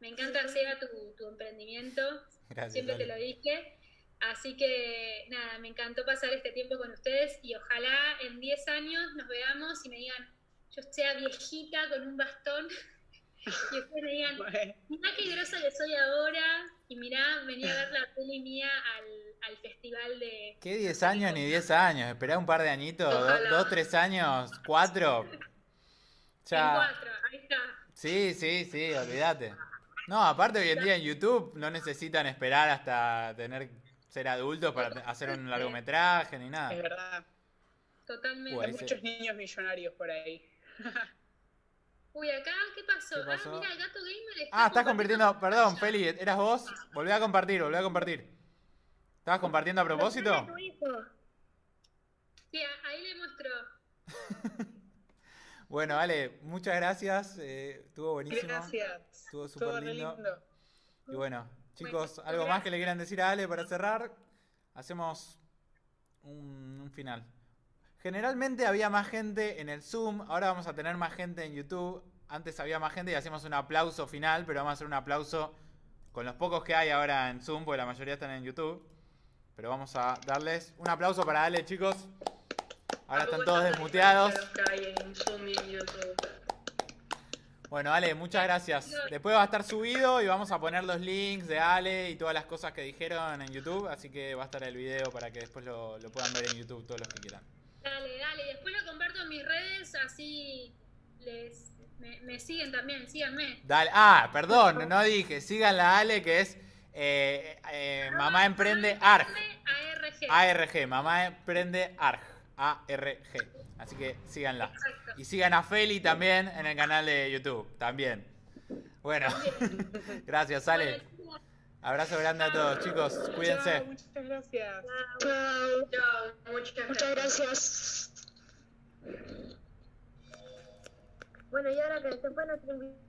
me encanta sea tu, tu emprendimiento, Gracias. siempre te Ale. lo dije. Así que nada, me encantó pasar este tiempo con ustedes y ojalá en 10 años nos veamos y me digan, yo sea viejita con un bastón <laughs> y ustedes me digan, mirá qué grosa que soy ahora y mirá, venía a ver la <laughs> peli mía al, al festival de... ¿Qué 10 años ni 10 años? Esperá un par de añitos, do- Ojalá. dos, tres años, cuatro. <laughs> En Ya. cuatro, ahí está. Sí, sí, sí, olvídate. No, aparte hoy en día en YouTube no necesitan esperar hasta tener ser adultos para hacer un largometraje ni es nada. verdad. Totalmente. Hay muchos niños millonarios por ahí. <laughs> Uy, acá, ¿qué pasó? ¿Qué pasó? Ah, mira, el gato gamer está Ah, estás compartiendo convirtiendo, perdón. Feli, ¿eras vos? Volví a compartir, volví a compartir. ¿Estabas compartiendo a propósito? Mostrame a tu hijo. Sí, ahí le muestro. <laughs> Bueno, Ale, muchas gracias, eh, estuvo buenísimo. Gracias. Estuvo súper lindo. lindo. Y bueno, chicos, Bueno, ¿algo más que le quieran decir a Ale para cerrar? Hacemos un, un final. Generalmente había más gente en el Zoom, ahora vamos a tener más gente en YouTube. Antes había más gente y hacemos un aplauso final, pero vamos a hacer un aplauso con los pocos que hay ahora en Zoom, porque la mayoría están en YouTube. Pero vamos a darles un aplauso para Ale, chicos. Ahora están todos desmuteados. Bueno, Ale, muchas gracias. Después va a estar subido y vamos a poner los links de Ale y todas las cosas que dijeron en YouTube, así que va a estar el video para que después lo, lo puedan ver en YouTube todos los que quieran. Dale, dale. Después lo comparto en mis redes, así les me, me siguen también, síganme. Dale. Ah, perdón, no dije. Síganla a Ale que es eh, eh, Mamá Emprende ARG. ARG. ARG, Mamá Emprende ARG. ARG. Así que síganla. Exacto. Y sigan a Feli también en el canal de YouTube. También. Bueno, <laughs> gracias, Ale. Abrazo grande a todos, chicos. Chao, Cuídense. muchas gracias. Chao, muchas Muchas gracias. gracias. Bueno, y ahora que se fue nuestro invitado.